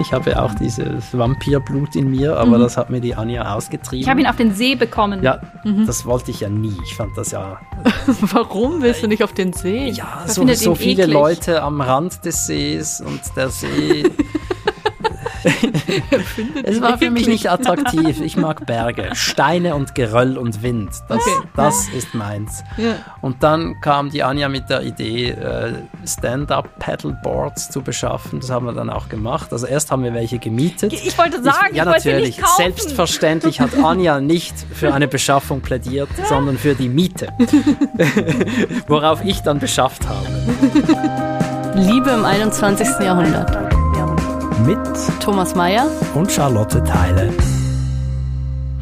Ich habe ja auch dieses Vampirblut in mir, aber Mhm. das hat mir die Anja ausgetrieben. Ich habe ihn auf den See bekommen. ja, Mhm. das wollte ich ja nie. Ich fand das ja. Warum willst du nicht auf den See? Ja, so, so viele eklig. Leute am Rand des Sees und der See. es war für mich nicht attraktiv. Ich mag Berge, Steine und Geröll und Wind. Das, Okay. das ist meins. Ja. Und dann kam die Anja mit der Idee, äh, Stand-up-Paddleboards zu beschaffen. Das haben wir dann auch gemacht. Also erst haben wir welche gemietet. Ich wollte sagen, ja, ich wollte sie natürlich. nicht kaufen. Selbstverständlich hat Anja nicht für eine Beschaffung plädiert, sondern für die Miete. Worauf ich dann beschafft habe. Liebe im 21. Jahrhundert. Mit Thomas Mayer. und Charlotte Teile.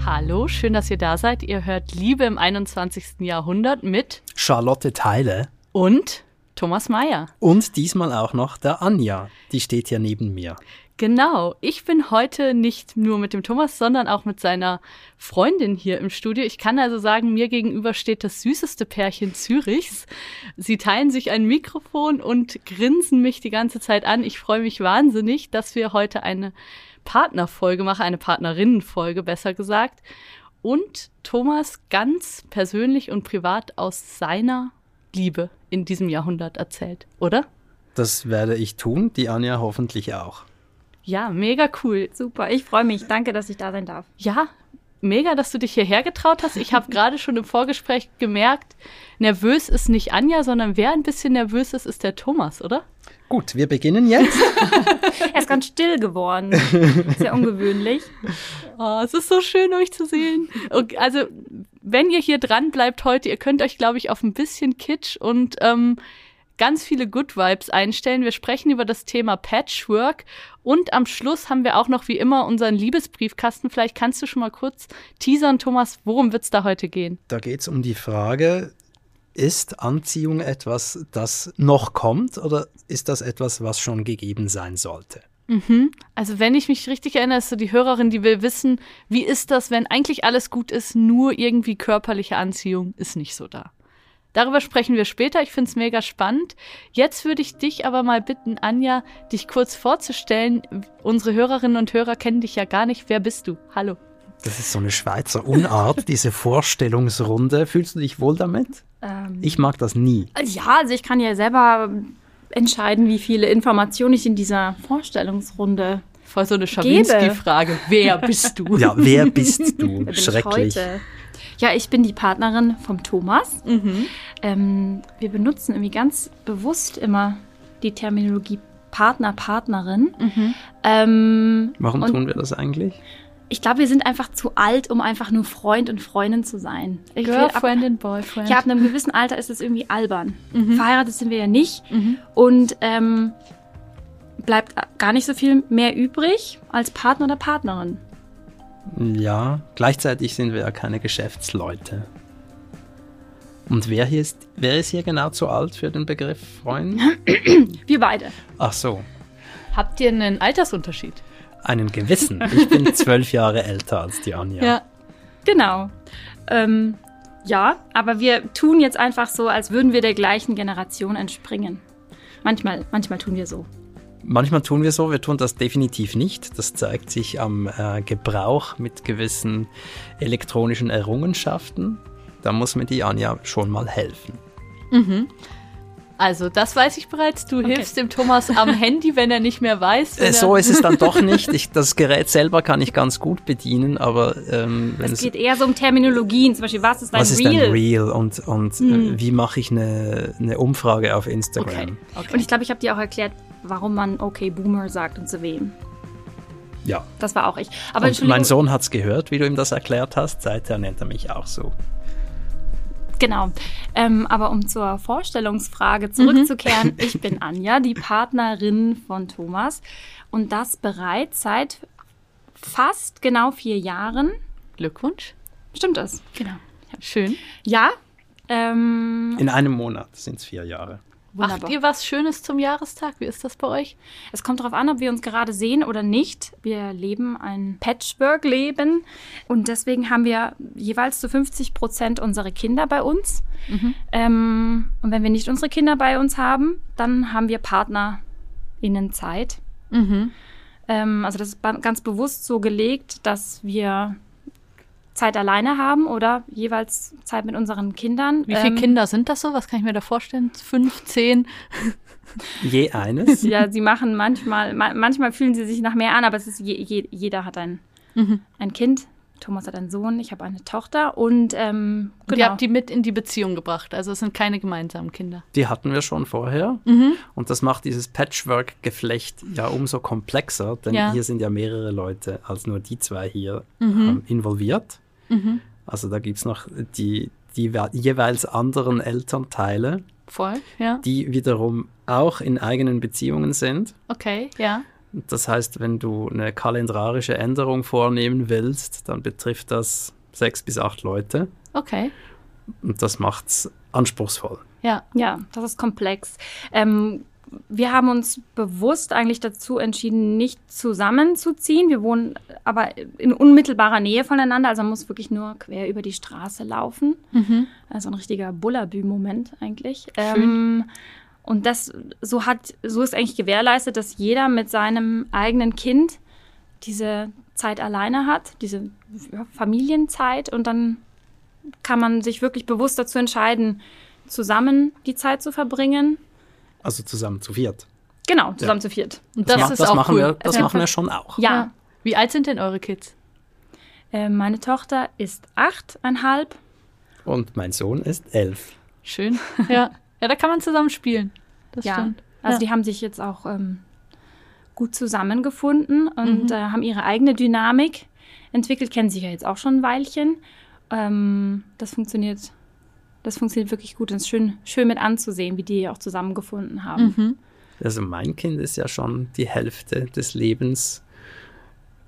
Hallo, schön, dass ihr da seid. Ihr hört Liebe im 21. Jahrhundert mit Charlotte Teile. und Thomas Mayer. Und diesmal auch noch der Anja. Die steht hier neben mir. Genau, ich bin heute nicht nur mit dem Thomas, sondern auch mit seiner Freundin hier im Studio. Ich kann also sagen, mir gegenüber steht das süßeste Pärchen Zürichs. Sie teilen sich ein Mikrofon und grinsen mich die ganze Zeit an. Ich freue mich wahnsinnig, dass wir heute eine Partnerfolge machen, eine Partnerinnenfolge besser gesagt. Und Thomas ganz persönlich und privat aus seiner Liebe in diesem Jahrhundert erzählt, oder? Das werde ich tun, die Anja hoffentlich auch. Ja, mega cool. Super, ich freue mich. Danke, dass ich da sein darf. Ja, mega, dass du dich hierher getraut hast. Ich habe gerade schon im Vorgespräch gemerkt, nervös ist nicht Anja, sondern wer ein bisschen nervös ist, ist der Thomas, oder? Gut, wir beginnen jetzt. Er ist ganz still geworden. Sehr ungewöhnlich. Oh, es ist so schön, euch zu sehen. Und also, wenn ihr hier dran bleibt heute, ihr könnt euch, glaube ich, auf ein bisschen Kitsch und ähm, ganz viele Good Vibes einstellen. Wir sprechen über das Thema Patchwork und am Schluss haben wir auch noch wie immer unseren Liebesbriefkasten. Vielleicht kannst du schon mal kurz teasern, Thomas, worum wird's da heute gehen? Da geht es um die Frage, ist Anziehung etwas, das noch kommt oder ist das etwas, was schon gegeben sein sollte? Mhm. Also wenn ich mich richtig erinnere, ist so die Hörerin, die will wissen, wie ist das, wenn eigentlich alles gut ist, nur irgendwie körperliche Anziehung ist nicht so da. Darüber sprechen wir später. Ich finde es mega spannend. Jetzt würde ich dich aber mal bitten, Anja, dich kurz vorzustellen. Unsere Hörerinnen und Hörer kennen dich ja gar nicht. Wer bist du? Hallo. Das ist so eine Schweizer Unart, diese Vorstellungsrunde. Fühlst du dich wohl damit? Ähm, Ich mag das nie. ja, also ich kann ja selber entscheiden, wie viele Informationen ich in dieser Vorstellungsrunde Voll so eine Schawinski-Frage. Wer bist du? Ja, wer bist du? Wer bin ich Schrecklich. heute? Ja, ich bin die Partnerin vom Thomas. Mhm. Ähm, wir benutzen irgendwie ganz bewusst immer die Terminologie Partner, Partnerin. Mhm. Ähm, Warum und tun wir das eigentlich? ich glaube, wir sind einfach zu alt, um einfach nur Freund und Freundin zu sein. Ich will ab, Girlfriend and Boyfriend. ja, ab einem gewissen Alter ist es irgendwie albern. Mhm. Verheiratet sind wir ja nicht. Mhm. Und ähm, bleibt gar nicht so viel mehr übrig als Partner oder Partnerin. Ja, gleichzeitig sind wir ja keine Geschäftsleute. Und wer hier ist, wer ist hier genau zu alt für den Begriff Freund? Wir beide. Ach so, Habt ihr einen Altersunterschied? einen gewissen. Ich bin zwölf Jahre älter als die Anja. Genau. Ähm, ja, aber wir tun jetzt einfach so, als würden wir der gleichen Generation entspringen. Manchmal, manchmal tun wir so. Manchmal tun wir so, wir tun das definitiv nicht. Das zeigt sich am äh, Gebrauch mit gewissen elektronischen Errungenschaften. Da muss mir die Anja schon mal helfen. Mhm. Also, das weiß ich bereits. Du hilfst dem Thomas am Handy, wenn er nicht mehr weiß. Äh, so ist es dann doch nicht. Ich, das Gerät selber kann ich ganz gut bedienen, aber ähm, wenn Es geht eher so um Terminologien, zum Beispiel, was ist ein was ist Real? ein Real und, und Hm. äh, wie mache ich eine, eine Umfrage auf Instagram? Okay. okay. Und ich glaube, ich habe dir auch erklärt, warum man okay Boomer sagt und zu wem. Ja. Das war auch ich. Aber mein Sohn hat's gehört, wie du ihm das erklärt hast. Seither nennt er mich auch so. Genau. Ähm, aber um zur Vorstellungsfrage zurückzukehren, ich bin Anja, die Partnerin von Thomas. Und das bereits seit fast genau vier Jahren. Glückwunsch. Stimmt das? Genau. Schön. Ja. Ähm, In einem Monat sind's vier Jahre. Macht Wunderbar. ihr was Schönes zum Jahrestag? Wie ist das bei euch? es kommt darauf an, ob wir uns gerade sehen oder nicht. Wir leben ein Patchwork-Leben und deswegen haben wir jeweils zu 50 Prozent unsere Kinder bei uns. Ähm, und wenn wir nicht unsere Kinder bei uns haben, dann haben wir PartnerInnen Zeit. Mhm. Ähm, also das ist ganz bewusst so gelegt, dass wir Zeit alleine haben oder jeweils Zeit mit unseren Kindern. Wie viele Ähm, Kinder sind das so? Was kann ich mir da vorstellen? Fünf, zehn? Je eines. Ja, sie machen manchmal, ma manchmal fühlen sie sich nach mehr an, aber es ist je, je, jeder hat ein, Mhm. ein Kind. Thomas hat einen Sohn, ich habe eine Tochter und ähm, Und ihr genau. habt die mit in die Beziehung gebracht. Also es sind keine gemeinsamen Kinder. Die hatten wir schon vorher. Mhm. Und das macht dieses Patchwork-Geflecht ja umso komplexer, denn Ja. hier sind ja mehrere Leute als nur die zwei hier Mhm. ähm, involviert. Mhm. Also da gibt es noch die, die we- jeweils anderen Elternteile, Voll, ja. die wiederum auch in eigenen Beziehungen sind. Okay, ja. Das heißt, wenn du eine kalendarische Änderung vornehmen willst, dann betrifft das sechs bis acht Leute. Okay, Und das macht's anspruchsvoll. ja. Ja, das ist komplex. Ähm, wir haben uns bewusst eigentlich dazu entschieden, nicht zusammenzuziehen. Wir wohnen aber in unmittelbarer Nähe voneinander, also man muss wirklich nur quer über die Straße laufen. Mhm. Also ein richtiger Bullabü-Moment eigentlich. Ähm, und das so hat, so ist eigentlich gewährleistet, dass jeder mit seinem eigenen Kind diese Zeit alleine hat, diese Familienzeit und dann kann man sich wirklich bewusst dazu entscheiden, zusammen die Zeit zu verbringen. Also zusammen zu viert. Genau, zusammen zu viert. Und das, ma- ist das auch machen cool. wir, das Ja. machen wir schon auch. Ja, Wie alt sind denn eure Kids? äh, meine Tochter ist achteinhalb. Und mein Sohn ist elf. Schön. Ja. Ja, da kann man zusammen spielen. Das Ja, stimmt. also Ja. die haben sich jetzt auch ähm, gut zusammengefunden und Mhm. äh, haben ihre eigene Dynamik entwickelt, kennen sich ja jetzt auch schon ein Weilchen. Ähm, das funktioniert, das funktioniert wirklich gut und es ist schön, schön mit anzusehen, wie die auch zusammengefunden haben. Mhm. Also mein Kind ist ja schon die Hälfte des Lebens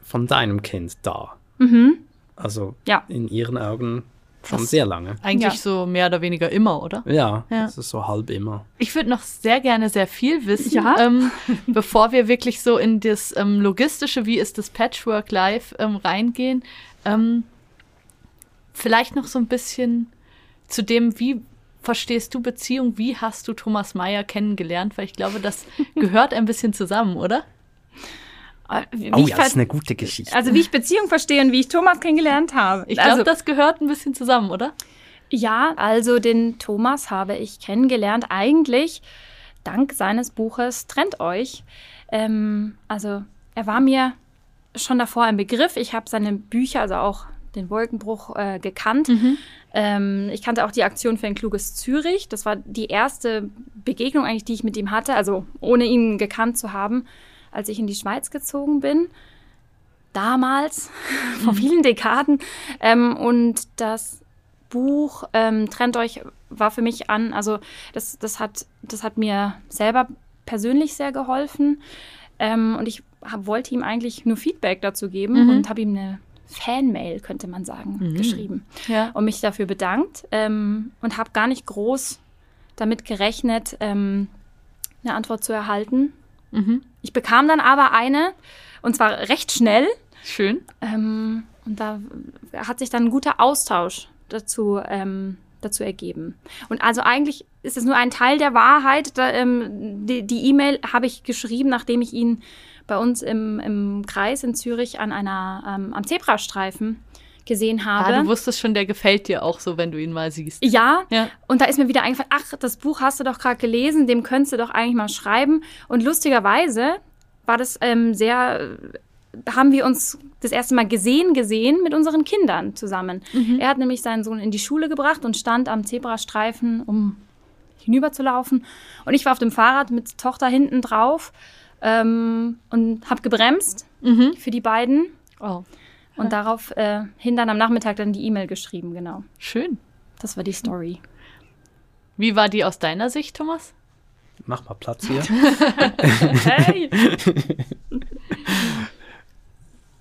von deinem Kind da. Mhm. Also Ja. in ihren Augen schon Das- sehr lange. Eigentlich Ja. so mehr oder weniger immer, oder? Ja, Ja. das ist so halb immer. Ich würde noch sehr gerne sehr viel wissen, Ja. ähm, bevor wir wirklich so in das ähm, logistische, wie ist das Patchwork Live ähm, reingehen. Ähm, vielleicht noch so ein bisschen zu dem, wie verstehst du Beziehung, wie hast du Thomas Mayer kennengelernt? Weil ich glaube, das gehört ein bisschen zusammen, oder? Äh, Wie Oh ich ja, das ist eine gute Geschichte. also wie ich Beziehung verstehe und wie ich Thomas kennengelernt habe. Ich glaube, also, das gehört ein bisschen zusammen, oder? Ja, also den Thomas habe ich kennengelernt, eigentlich dank seines Buches Trennt euch. Ähm, also er war mir schon davor ein Begriff. Ich habe seine Bücher, also auch den Wolkenbruch, äh, gekannt. Ähm, ich kannte auch die Aktion für ein kluges Zürich. Das war die erste Begegnung eigentlich, die ich mit ihm hatte, also ohne ihn gekannt zu haben, als ich in die Schweiz gezogen bin. Damals, vor vielen Dekaden. Ähm, und das Buch ähm, Trennt euch war für mich an, also das, das, hat, das hat mir selber persönlich sehr geholfen. Ähm, und ich hab, wollte ihm eigentlich nur Feedback dazu geben Mhm. und habe ihm eine Fanmail, könnte man sagen, Mhm. geschrieben Ja. und mich dafür bedankt ähm, und habe gar nicht groß damit gerechnet, ähm, eine Antwort zu erhalten. Mhm. Ich bekam dann aber eine, und zwar recht schnell. Schön. Ähm, und da hat sich dann ein guter Austausch dazu, ähm, dazu ergeben. Und also eigentlich ist es nur ein Teil der Wahrheit. Da, ähm, die die E-Mail habe ich geschrieben, nachdem ich ihn bei uns im, im Kreis in Zürich an einer, ähm, am Zebrastreifen gesehen habe. Ah, du wusstest schon, der gefällt dir auch so, wenn du ihn mal siehst. Ja, Ja. und da ist mir wieder eingefallen, ach, das Buch hast du doch gerade gelesen, dem könntest du doch eigentlich mal schreiben. Und lustigerweise war das ähm, sehr, äh, haben wir uns das erste Mal gesehen, gesehen mit unseren Kindern zusammen. Er hat nämlich seinen Sohn in die Schule gebracht und stand am Zebrastreifen, um hinüberzulaufen. Und ich war auf dem Fahrrad mit Tochter hinten drauf ähm, und habe gebremst Mhm. für die beiden. Oh, Und darauf äh, hin dann am Nachmittag dann die E-Mail geschrieben, genau. schön. Das war die Story. Wie war die aus deiner Sicht, Thomas? Mach mal Platz hier. Hey!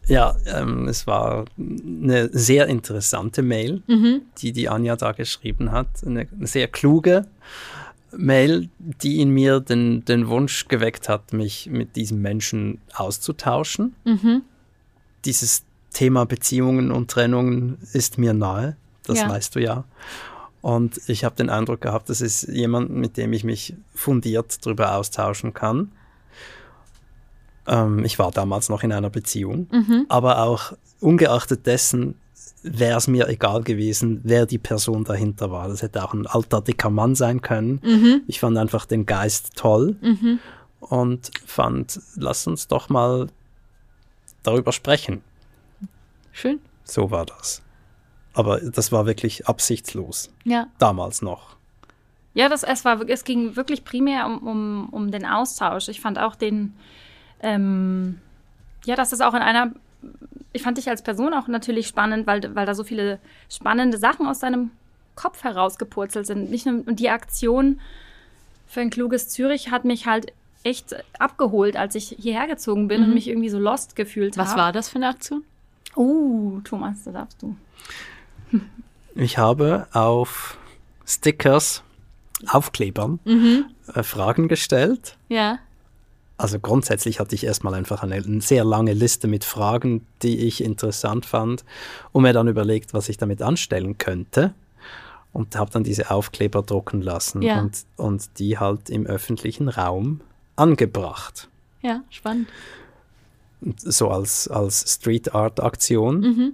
ja, ähm, es war eine sehr interessante Mail, Mhm. die die Anja da geschrieben hat. Eine sehr kluge Mail, die in mir den, den Wunsch geweckt hat, mich mit diesem Menschen auszutauschen. Mhm. Dieses Thema Beziehungen und Trennungen ist mir nahe, das Ja. weißt du ja. Und ich habe den Eindruck gehabt, das ist jemand, mit dem ich mich fundiert darüber austauschen kann. Ähm, ich war damals noch in einer Beziehung, Mhm. aber auch ungeachtet dessen wäre es mir egal gewesen, wer die Person dahinter war. Das hätte auch ein alter, dicker Mann sein können. Mhm. Ich fand einfach den Geist toll Mhm. und fand, lass uns doch mal darüber sprechen. Schön. So war das. Aber das war wirklich absichtslos. Ja. Damals noch. Ja, das, es, war, es ging wirklich primär um, um, um den Austausch. Ich fand auch den, ähm, ja, dass es auch in einer, ich fand dich als Person auch natürlich spannend, weil, weil da so viele spannende Sachen aus deinem Kopf herausgepurzelt sind. Nicht nur, und die Aktion für ein kluges Zürich hat mich halt echt abgeholt, als ich hierher gezogen bin und mich irgendwie so lost gefühlt habe. Was war das für eine Aktion? Oh, Thomas, da darfst du. Ich habe auf Stickers, Aufklebern, äh, Fragen gestellt. Ja. Also grundsätzlich hatte ich erstmal einfach eine, sehr lange Liste mit Fragen, die ich interessant fand und mir dann überlegt, was ich damit anstellen könnte. Und habe dann diese Aufkleber drucken lassen Ja. und, und die halt im öffentlichen Raum angebracht. Ja, spannend. So als, als Street Art Aktion. Mhm.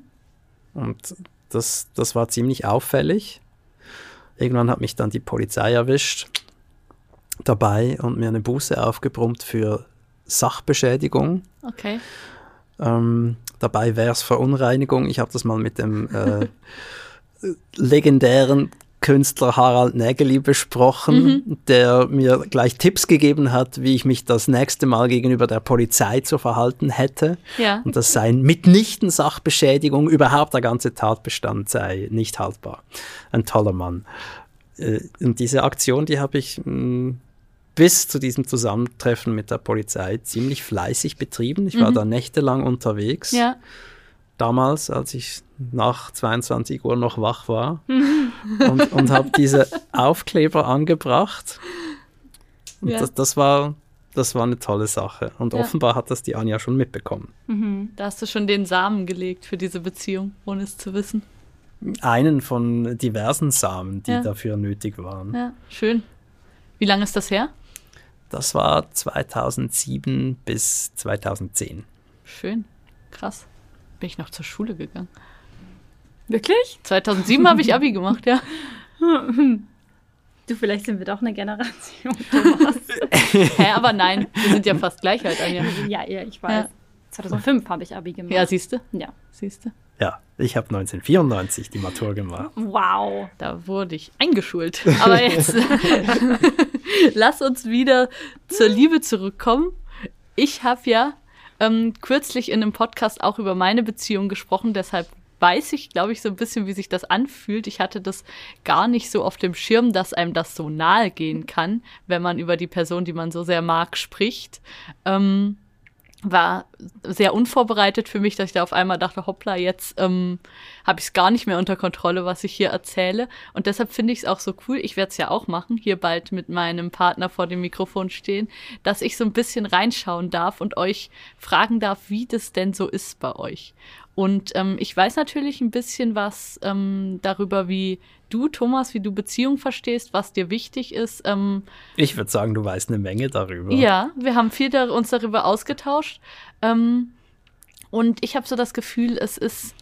Und das, das war ziemlich auffällig. Irgendwann hat mich dann die Polizei erwischt dabei und mir eine Buße aufgebrummt für Sachbeschädigung. Okay. Ähm, dabei wäre es Verunreinigung. Ich habe das mal mit dem äh, legendären Künstler Harald Nägeli besprochen, der mir gleich Tipps gegeben hat, wie ich mich das nächste Mal gegenüber der Polizei zu verhalten hätte. Ja. Und das sei mitnichten Sachbeschädigung, überhaupt der ganze Tatbestand sei nicht haltbar. Ein toller Mann. Äh, Und diese Aktion, die habe ich mh, bis zu diesem Zusammentreffen mit der Polizei ziemlich fleißig betrieben. Ich war da nächtelang unterwegs. Ja. Damals, als ich nach 22 Uhr noch wach war. und und habe diese Aufkleber angebracht. Und Ja. das, das, war, das war eine tolle Sache. Und Ja. offenbar hat das die Anja schon mitbekommen. Da hast du schon den Samen gelegt für diese Beziehung, ohne es zu wissen. Einen von diversen Samen, die Ja. dafür nötig waren. Ja, schön. Wie lange ist das her? Das war 2007 bis 2010. Schön. Krass. Bin ich noch zur Schule gegangen. Wirklich? 2007 habe ich Abi gemacht, ja. Du, vielleicht sind wir doch eine Generation, Thomas. Hä, aber nein, wir sind ja fast gleich alt, Anja. ja, ja, ich weiß. Ja. 2005 habe ich Abi gemacht. Ja, siehst du? ja. Siehst du? Ja, ich habe 1994 die Matur gemacht. Wow. Da wurde ich eingeschult. Aber jetzt lass uns wieder zur Liebe zurückkommen. Ich habe ja ähm, kürzlich in einem Podcast auch über meine Beziehung gesprochen, deshalb weiß ich, glaube ich, so ein bisschen, wie sich das anfühlt. Ich hatte das gar nicht so auf dem Schirm, dass einem das so nahe gehen kann, wenn man über die Person, die man so sehr mag, spricht. Ähm, war sehr unvorbereitet für mich, dass ich da auf einmal dachte, hoppla, jetzt ähm, habe ich es gar nicht mehr unter Kontrolle, was ich hier erzähle. Und deshalb finde ich es auch so cool, ich werde es ja auch machen, hier bald mit meinem Partner vor dem Mikrofon stehen, dass ich so ein bisschen reinschauen darf und euch fragen darf, wie das denn so ist bei euch. Und ähm, ich weiß natürlich ein bisschen was ähm, darüber, wie du, Thomas, wie du Beziehung verstehst, was dir wichtig ist. Ähm, Ich würde sagen, du weißt eine Menge darüber. ja, wir haben viel dar uns darüber ausgetauscht. Ähm, und ich habe so das Gefühl, es ist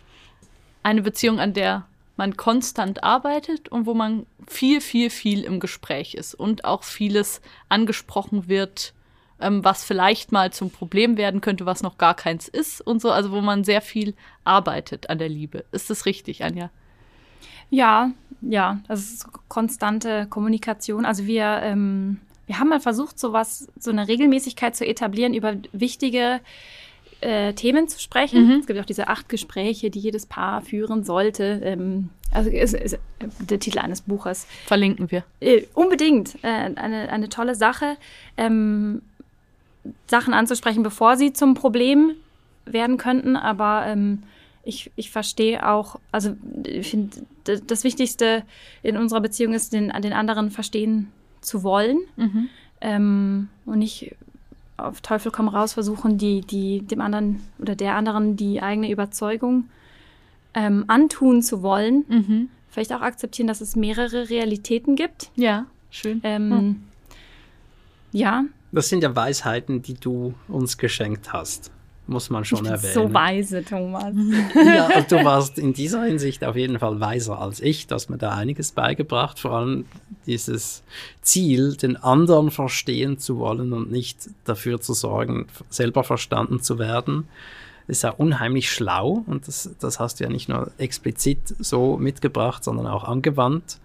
eine Beziehung, an der man konstant arbeitet und wo man viel, viel, viel im Gespräch ist und auch vieles angesprochen wird, ähm, was vielleicht mal zum Problem werden könnte, was noch gar keins ist und so. Also wo man sehr viel arbeitet an der Liebe. Ist das richtig, Anja? Ja, ja, das ist konstante Kommunikation. Also wir, ähm, wir haben mal versucht, sowas, so eine Regelmäßigkeit zu etablieren, über wichtige äh, Themen zu sprechen. Mhm. Es gibt auch diese acht Gespräche, die jedes Paar führen sollte. Ähm, also ist, ist der Titel eines Buches. Verlinken wir. Äh, unbedingt äh, eine, eine tolle Sache, ähm, Sachen anzusprechen, bevor sie zum Problem werden könnten. Aber ähm, ich, ich verstehe auch, also ich finde, das Wichtigste in unserer Beziehung ist, den, den anderen verstehen zu wollen Mhm. ähm, und nicht auf Teufel komm raus versuchen, die, die dem anderen oder der anderen die eigene Überzeugung ähm, antun zu wollen. Mhm. Vielleicht auch akzeptieren, dass es mehrere Realitäten gibt. Ja, schön. Ähm, Ja, Das sind ja Weisheiten, die du uns geschenkt hast muss man schon ich bin erwähnen. So weise, Thomas. ja, du warst in dieser Hinsicht auf jeden Fall weiser als ich. Du hast mir da einiges beigebracht, vor allem dieses Ziel, den anderen verstehen zu wollen und nicht dafür zu sorgen, selber verstanden zu werden. Ist ja unheimlich schlau und das, das hast du ja nicht nur explizit so mitgebracht, sondern auch angewandt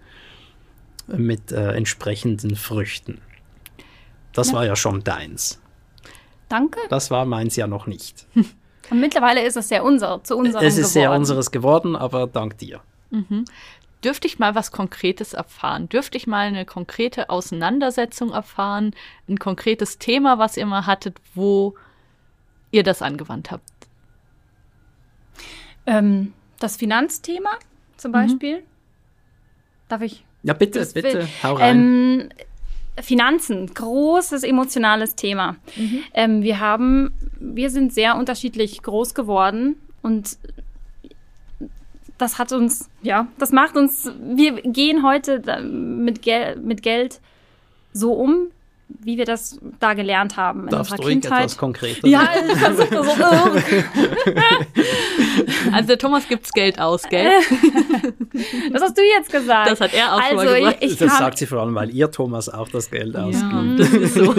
mit äh, entsprechenden Früchten. Das ja. war ja schon deins. Danke. Das war meins ja noch nicht. Und mittlerweile ist es sehr unser, zu unserem Es ist geworden. sehr unseres geworden, aber dank dir. Mhm. Dürfte ich mal was Konkretes erfahren? Dürfte ich mal eine konkrete Auseinandersetzung erfahren? Ein konkretes Thema, was ihr mal hattet, wo ihr das angewandt habt? Ähm, das Finanzthema zum mhm. Beispiel. Mhm. Darf ich? Ja, bitte, bitte, hau rein. Ähm, Finanzen, großes emotionales Thema. Mhm. Ähm, wir haben, wir sind sehr unterschiedlich groß geworden und das hat uns, ja, das macht uns, wir gehen heute mit, Gel mit Geld so um, wie wir das da gelernt haben in Darfst unserer Kindheit. etwas konkreter Ja, ich versuche das so. also der Thomas gibt's Geld aus, gell? Das hast du jetzt gesagt. Das hat er auch also, schon mal gesagt. Ich, ich das sagt sie vor allem, weil ihr Thomas auch das Geld ja, ausgibt. Das ist so.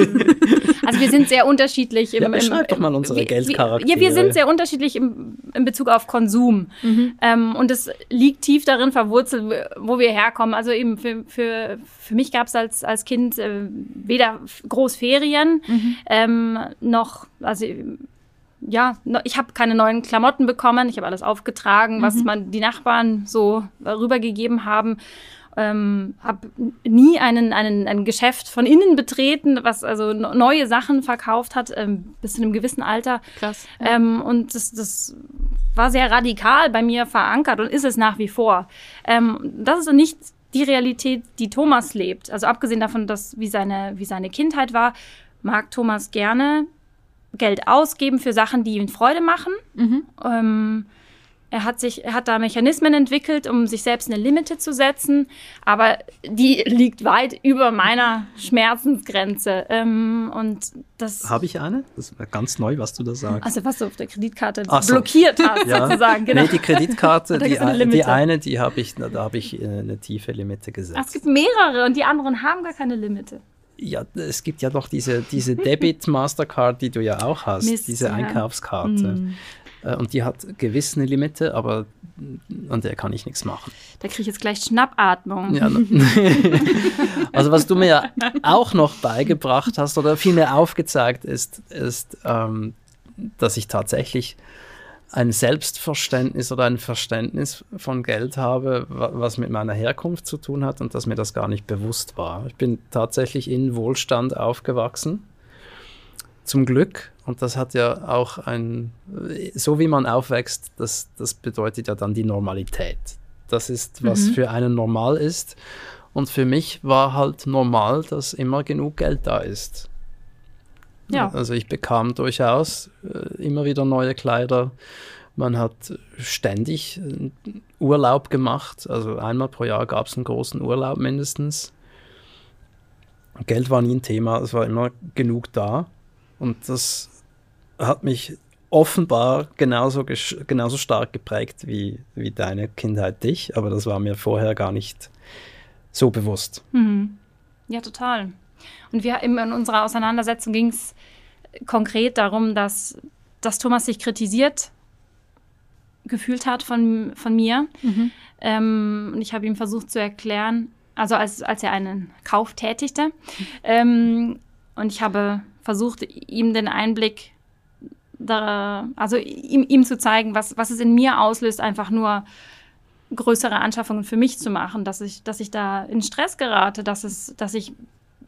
Also wir sind sehr unterschiedlich. Im, ja, beschreib im, doch mal unsere Geldcharaktere. Ja, wir sind sehr unterschiedlich im, in Bezug auf Konsum. Mhm. Ähm, und es liegt tief darin verwurzelt, wo wir herkommen. Also eben für, für, für mich gab es als, als Kind äh, weder Großferien mhm. ähm, noch, also ja, ich habe keine neuen Klamotten bekommen. Ich habe alles aufgetragen, was mhm. man die Nachbarn so rübergegeben haben ähm, habe nie einen, einen, ein Geschäft von innen betreten, was also neue Sachen verkauft hat, ähm, bis zu einem gewissen Alter. Krass. Ähm, und das, das war sehr radikal bei mir verankert und ist es nach wie vor. Ähm, das ist nicht die Realität, die Thomas lebt. Also abgesehen davon, dass wie seine, wie seine Kindheit war, mag Thomas gerne Geld ausgeben für Sachen, die ihm Freude machen. Mhm. Ähm, er hat sich, er hat da Mechanismen entwickelt, um sich selbst eine Limite zu setzen, aber die liegt weit über meiner Schmerzensgrenze. Ähm, und das habe ich eine? Das ist ganz neu, was du da sagst. Also was du auf der Kreditkarte so. blockiert hast, ja. sozusagen. Genau. Nee, die Kreditkarte, die, eine die eine, die habe ich, da habe ich äh, eine tiefe Limite gesetzt. Ach, es gibt mehrere und die anderen haben gar keine Limite. Ja, es gibt ja doch diese, diese Debit Mastercard, die du ja auch hast, Mist, diese ja. Einkaufskarte. Mm. Äh, und die hat gewisse Limite, aber an der kann ich nichts machen. Da kriege ich jetzt gleich Schnappatmung. Ja, also was du mir auch noch beigebracht hast oder vielmehr aufgezeigt ist, ist, ähm, dass ich tatsächlich ein Selbstverständnis oder ein Verständnis von Geld habe, was mit meiner Herkunft zu tun hat und dass mir das gar nicht bewusst war. Ich bin tatsächlich in Wohlstand aufgewachsen zum Glück. Und das hat ja auch ein, so wie man aufwächst, das, das bedeutet ja dann die Normalität. Das ist, was mhm. für einen normal ist. Und für mich war halt normal, dass immer genug Geld da ist. Ja. Also ich bekam durchaus äh, immer wieder neue Kleider. Man hat ständig äh, Urlaub gemacht. Also einmal pro Jahr gab es einen großen Urlaub mindestens. Geld war nie ein Thema, es war immer genug da. Und das hat mich offenbar genauso, genauso stark geprägt wie, wie deine Kindheit dich, aber das war mir vorher gar nicht so bewusst. Mhm. Ja, total. Und wir in unserer Auseinandersetzung ging es konkret darum, dass, dass Thomas sich kritisiert gefühlt hat von, von mir. Mhm. Ähm, und ich habe ihm versucht zu erklären, also als, als er einen Kauf tätigte. Ähm, und ich habe versucht, ihm den Einblick, da, also ihm, ihm zu zeigen, was, was es in mir auslöst, einfach nur größere Anschaffungen für mich zu machen, dass ich, dass ich da in Stress gerate, dass, es, dass ich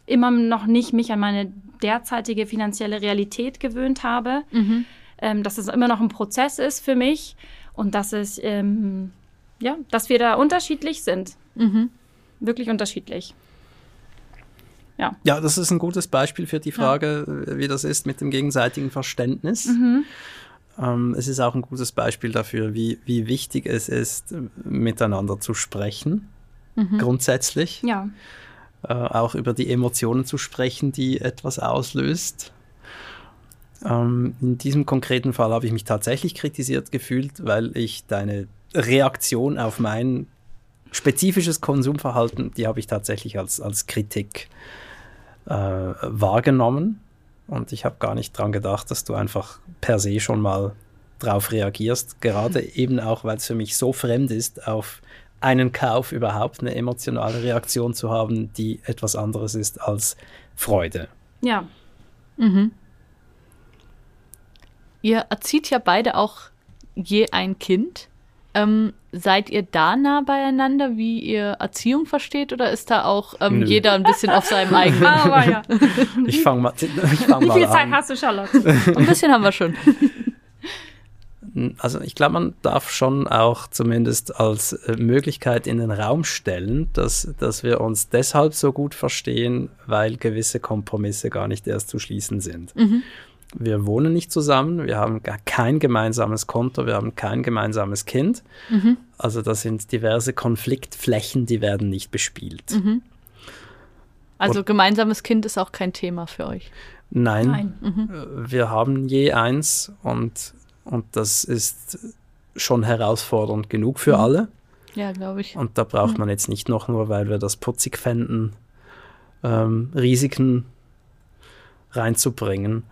immer noch nicht mich an meine derzeitige finanzielle Realität gewöhnt habe, mhm. ähm, dass es immer noch ein Prozess ist für mich und dass es, ähm, ja, dass wir da unterschiedlich sind. Mhm. Wirklich unterschiedlich. Ja. ja, das ist ein gutes Beispiel für die Frage, ja. wie das ist mit dem gegenseitigen Verständnis. Mhm. Ähm, es ist auch ein gutes Beispiel dafür, wie, wie wichtig es ist, miteinander zu sprechen, mhm. grundsätzlich. Ja. äh, auch über die Emotionen zu sprechen, die etwas auslöst. Ähm, in diesem konkreten Fall habe ich mich tatsächlich kritisiert gefühlt, weil ich deine Reaktion auf mein spezifisches Konsumverhalten, die habe ich tatsächlich als, als Kritik äh, wahrgenommen. Und ich habe gar nicht dran gedacht, dass du einfach per se schon mal drauf reagierst. Gerade eben auch, weil es für mich so fremd ist, auf einen Kauf überhaupt eine emotionale Reaktion zu haben, die etwas anderes ist als Freude. Ja. Mhm. Ihr erzieht ja beide auch je ein Kind. Ähm, seid ihr da nah beieinander, wie ihr Erziehung versteht, oder ist da auch ähm, jeder ein bisschen auf seinem eigenen? Aber ja. Ich fange mal, ich fang Wie viel Zeit an. hast du, Charlotte? ein bisschen haben wir schon. Also ich glaube, man darf schon auch zumindest als äh, Möglichkeit in den Raum stellen, dass, dass wir uns deshalb so gut verstehen, weil gewisse Kompromisse gar nicht erst zu schließen sind. Wir wohnen nicht zusammen, wir haben gar kein gemeinsames Konto, wir haben kein gemeinsames Kind. Also das sind diverse Konfliktflächen, die werden nicht bespielt. Also gemeinsames Kind ist auch kein Thema für euch. Nein, Nein. äh, wir haben je eins und, und das ist schon herausfordernd genug für alle. Ja, glaube ich. Und da braucht man jetzt nicht noch nur, weil wir das putzig fänden, ähm, Risiken reinzubringen.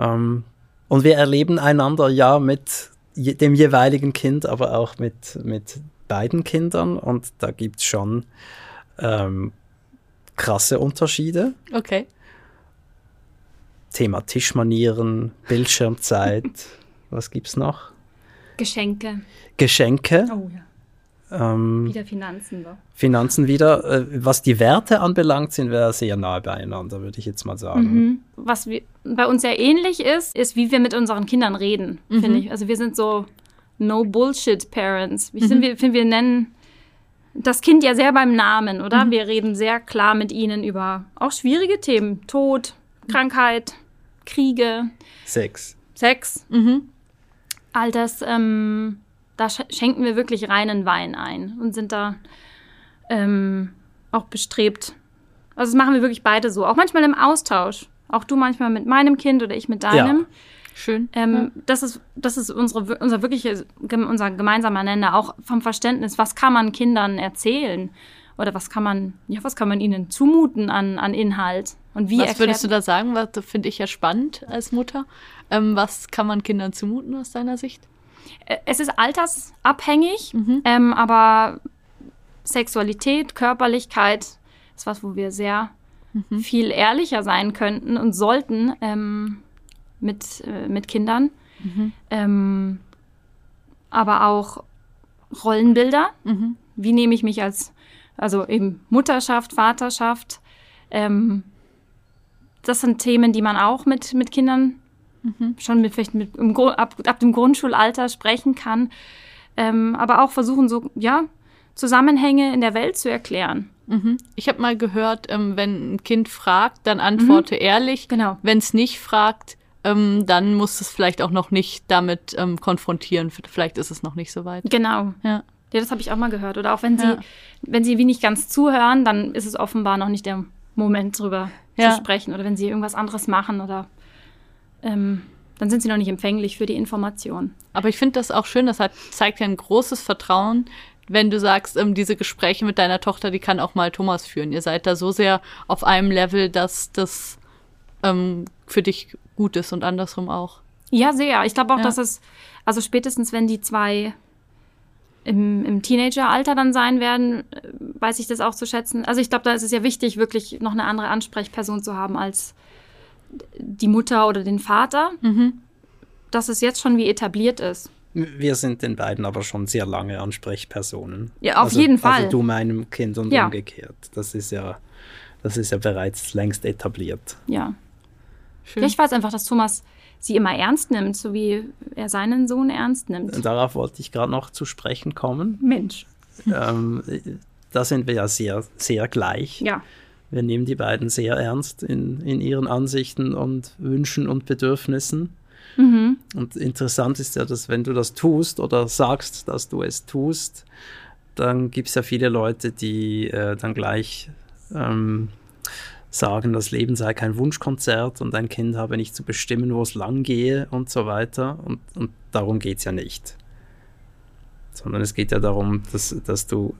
Ähm, und wir erleben einander ja mit je, dem jeweiligen Kind, aber auch mit, mit beiden Kindern. Und da gibt es schon ähm, krasse Unterschiede. Okay. Thema Tischmanieren, Bildschirmzeit, was gibt's noch? Geschenke. Geschenke, Oh ja. Ähm, Wieder Finanzen. Doch. Finanzen wieder. Äh, was die Werte anbelangt, sind wir sehr nahe beieinander, würde ich jetzt mal sagen. Mhm. Was wir, bei uns sehr ähnlich ist, ist, wie wir mit unseren Kindern reden, finde ich. Also wir sind so no bullshit Parents. Ich finde, wir, nennen das Kind ja sehr beim Namen, oder? Wir reden sehr klar mit ihnen über auch schwierige Themen. Tod, Krankheit, Kriege, Sex. Sex. Mhm. All das, ähm, da sch schenken wir wirklich reinen Wein ein und sind da ähm, auch bestrebt. Also das machen wir wirklich beide so. Auch manchmal im Austausch. Auch du manchmal mit meinem Kind oder ich mit deinem. Schön. Ähm, das ist, das ist unsere, unser wirkliches, unser gemeinsamer Nenner, auch vom Verständnis, was kann man Kindern erzählen? Oder was kann man, ja, was kann man ihnen zumuten an, an Inhalt? Und wie was würdest du da sagen? Was das finde ich ja spannend als Mutter. Ähm, was kann man Kindern zumuten aus deiner Sicht? Äh, Es ist altersabhängig, ähm, aber Sexualität, Körperlichkeit ist was, wo wir sehr viel ehrlicher sein könnten und sollten ähm, mit, äh, mit Kindern. Ähm, aber auch Rollenbilder. Mhm. Wie nehme ich mich als, also eben Mutterschaft, Vaterschaft. Ähm, das sind Themen, die man auch mit, mit Kindern schon mit, vielleicht mit, im, ab, ab dem Grundschulalter sprechen kann. Ähm, aber auch versuchen, so, ja, Zusammenhänge in der Welt zu erklären. Mhm. Ich habe mal gehört, ähm, wenn ein Kind fragt, dann antworte ehrlich. Genau. Wenn es nicht fragt, ähm, dann muss es vielleicht auch noch nicht damit ähm, konfrontieren. Vielleicht ist es noch nicht so weit. Genau. Ja. Ja, das habe ich auch mal gehört. Oder auch wenn sie, Ja. wenn sie wie nicht ganz zuhören, dann ist es offenbar noch nicht der Moment, drüber Ja. zu sprechen. Oder wenn sie irgendwas anderes machen oder ähm, dann sind sie noch nicht empfänglich für die Information. Aber ich finde das auch schön, das hat, zeigt ja ein großes Vertrauen, wenn du sagst, ähm, diese Gespräche mit deiner Tochter, die kann auch mal Thomas führen. Ihr seid da so sehr auf einem Level, dass das ähm, für dich gut ist und andersrum auch. Ja, sehr. Ich glaube auch, Ja. dass es, also spätestens wenn die zwei im, im Teenageralter dann sein werden, äh, weiß ich das auch zu schätzen. Also ich glaube, da ist es ja wichtig, wirklich noch eine andere Ansprechperson zu haben als die Mutter oder den Vater. Dass es jetzt schon wie etabliert ist. Wir sind den beiden aber schon sehr lange Ansprechpersonen. Ja, auf also, jeden Fall. Also du meinem Kind und Ja. umgekehrt. Das ist ja, das ist ja bereits längst etabliert. Ja. Schön. Ich weiß einfach, dass Thomas sie immer ernst nimmt, so wie er seinen Sohn ernst nimmt. Darauf wollte ich gerade noch zu sprechen kommen. Mensch. ähm, da sind wir ja sehr, sehr gleich. Ja. Wir nehmen die beiden sehr ernst in, in ihren Ansichten und Wünschen und Bedürfnissen. Und interessant ist ja, dass wenn du das tust oder sagst, dass du es tust, dann gibt es ja viele Leute, die äh, dann gleich ähm, sagen, das Leben sei kein Wunschkonzert und ein Kind habe nicht zu bestimmen, wo es lang gehe und so weiter. Und, und darum geht es ja nicht. Sondern es geht ja darum, dass, dass du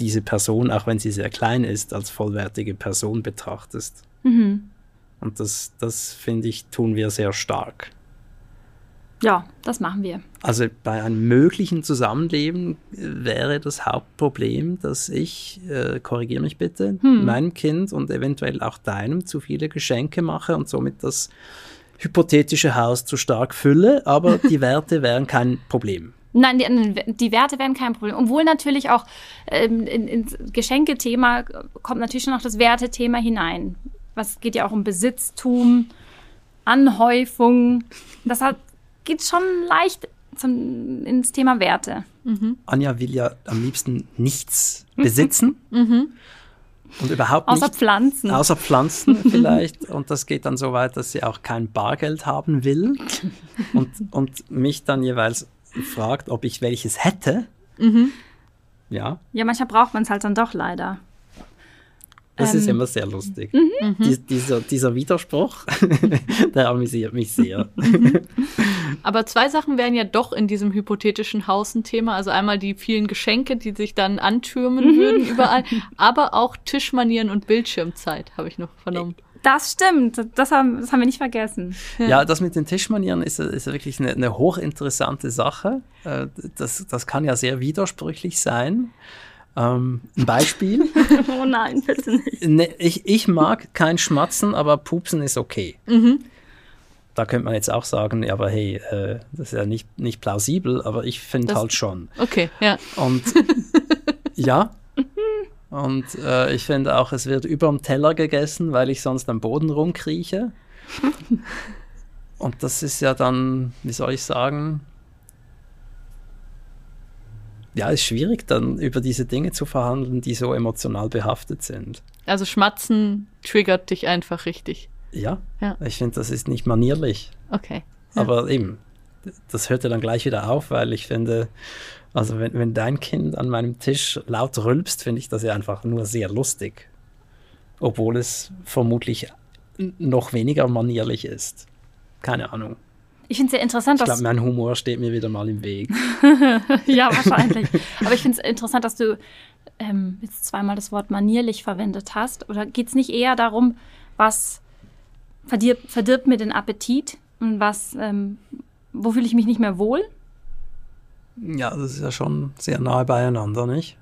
diese Person, auch wenn sie sehr klein ist, als vollwertige Person betrachtest. Mhm. Und das, das finde ich, tun wir sehr stark. Ja, das machen wir. Also bei einem möglichen Zusammenleben äh, wäre das Hauptproblem, dass ich, äh, korrigiere mich bitte, Hm. meinem Kind und eventuell auch deinem zu viele Geschenke mache und somit das hypothetische Haus zu stark fülle, aber die Werte wären kein Problem. Nein, die, die Werte wären kein Problem. Obwohl natürlich auch ähm, in, ins Geschenkethema kommt natürlich schon noch das Wertethema hinein. Was geht ja auch um Besitztum, Anhäufung. Das hat, geht schon leicht zum, ins Thema Werte. Anja will ja am liebsten nichts besitzen und überhaupt Außer nicht Pflanzen. Außer Pflanzen vielleicht. Und das geht dann so weit, dass sie auch kein Bargeld haben will und, und mich dann jeweils fragt, ob ich welches hätte. Ja, Ja, manchmal braucht man es halt dann doch leider. das ist Ähm. immer sehr lustig. Dies, dieser, dieser Widerspruch, der amüsiert mich sehr. Aber zwei Sachen wären ja doch in diesem hypothetischen Haus ein Thema. Also einmal die vielen Geschenke, die sich dann antürmen würden überall, aber auch Tischmanieren und Bildschirmzeit, habe ich noch vernommen. Das stimmt. Das haben, das haben wir nicht vergessen. Ja, das mit den Tischmanieren ist, ist wirklich eine, eine hochinteressante Sache. Äh, Das, das kann ja sehr widersprüchlich sein. Ähm, ein Beispiel. Oh nein, bitte nicht. Ne, ich, ich mag kein Schmatzen, aber Pupsen ist okay. Da könnte man jetzt auch sagen, ja, aber hey, äh, das ist ja nicht, nicht plausibel, aber ich finde halt schon. Okay, ja. Und ja, und äh, ich finde auch, es wird überm Teller gegessen, weil ich sonst am Boden rumkrieche. Und das ist ja dann, wie soll ich sagen, ja, ist schwierig dann über diese Dinge zu verhandeln, die so emotional behaftet sind. Also Schmatzen triggert dich einfach richtig. Ja, Ja. ich finde, das ist nicht manierlich. Okay. Ja. Aber eben, das hört ja dann gleich wieder auf, weil ich finde, also wenn, wenn dein Kind an meinem Tisch laut rülpst, finde ich das ja einfach nur sehr lustig. Obwohl es vermutlich noch weniger manierlich ist. Keine Ahnung. Ich finde es sehr interessant, Ich dass glaube, mein Humor steht mir wieder mal im Weg. ja, wahrscheinlich. Aber ich finde es interessant, dass du ähm, jetzt zweimal das Wort manierlich verwendet hast. Oder geht es nicht eher darum, was verdirbt, verdirbt mir den Appetit und was, ähm, wo fühle ich mich nicht mehr wohl? Ja, das ist ja schon sehr nahe beieinander, nicht?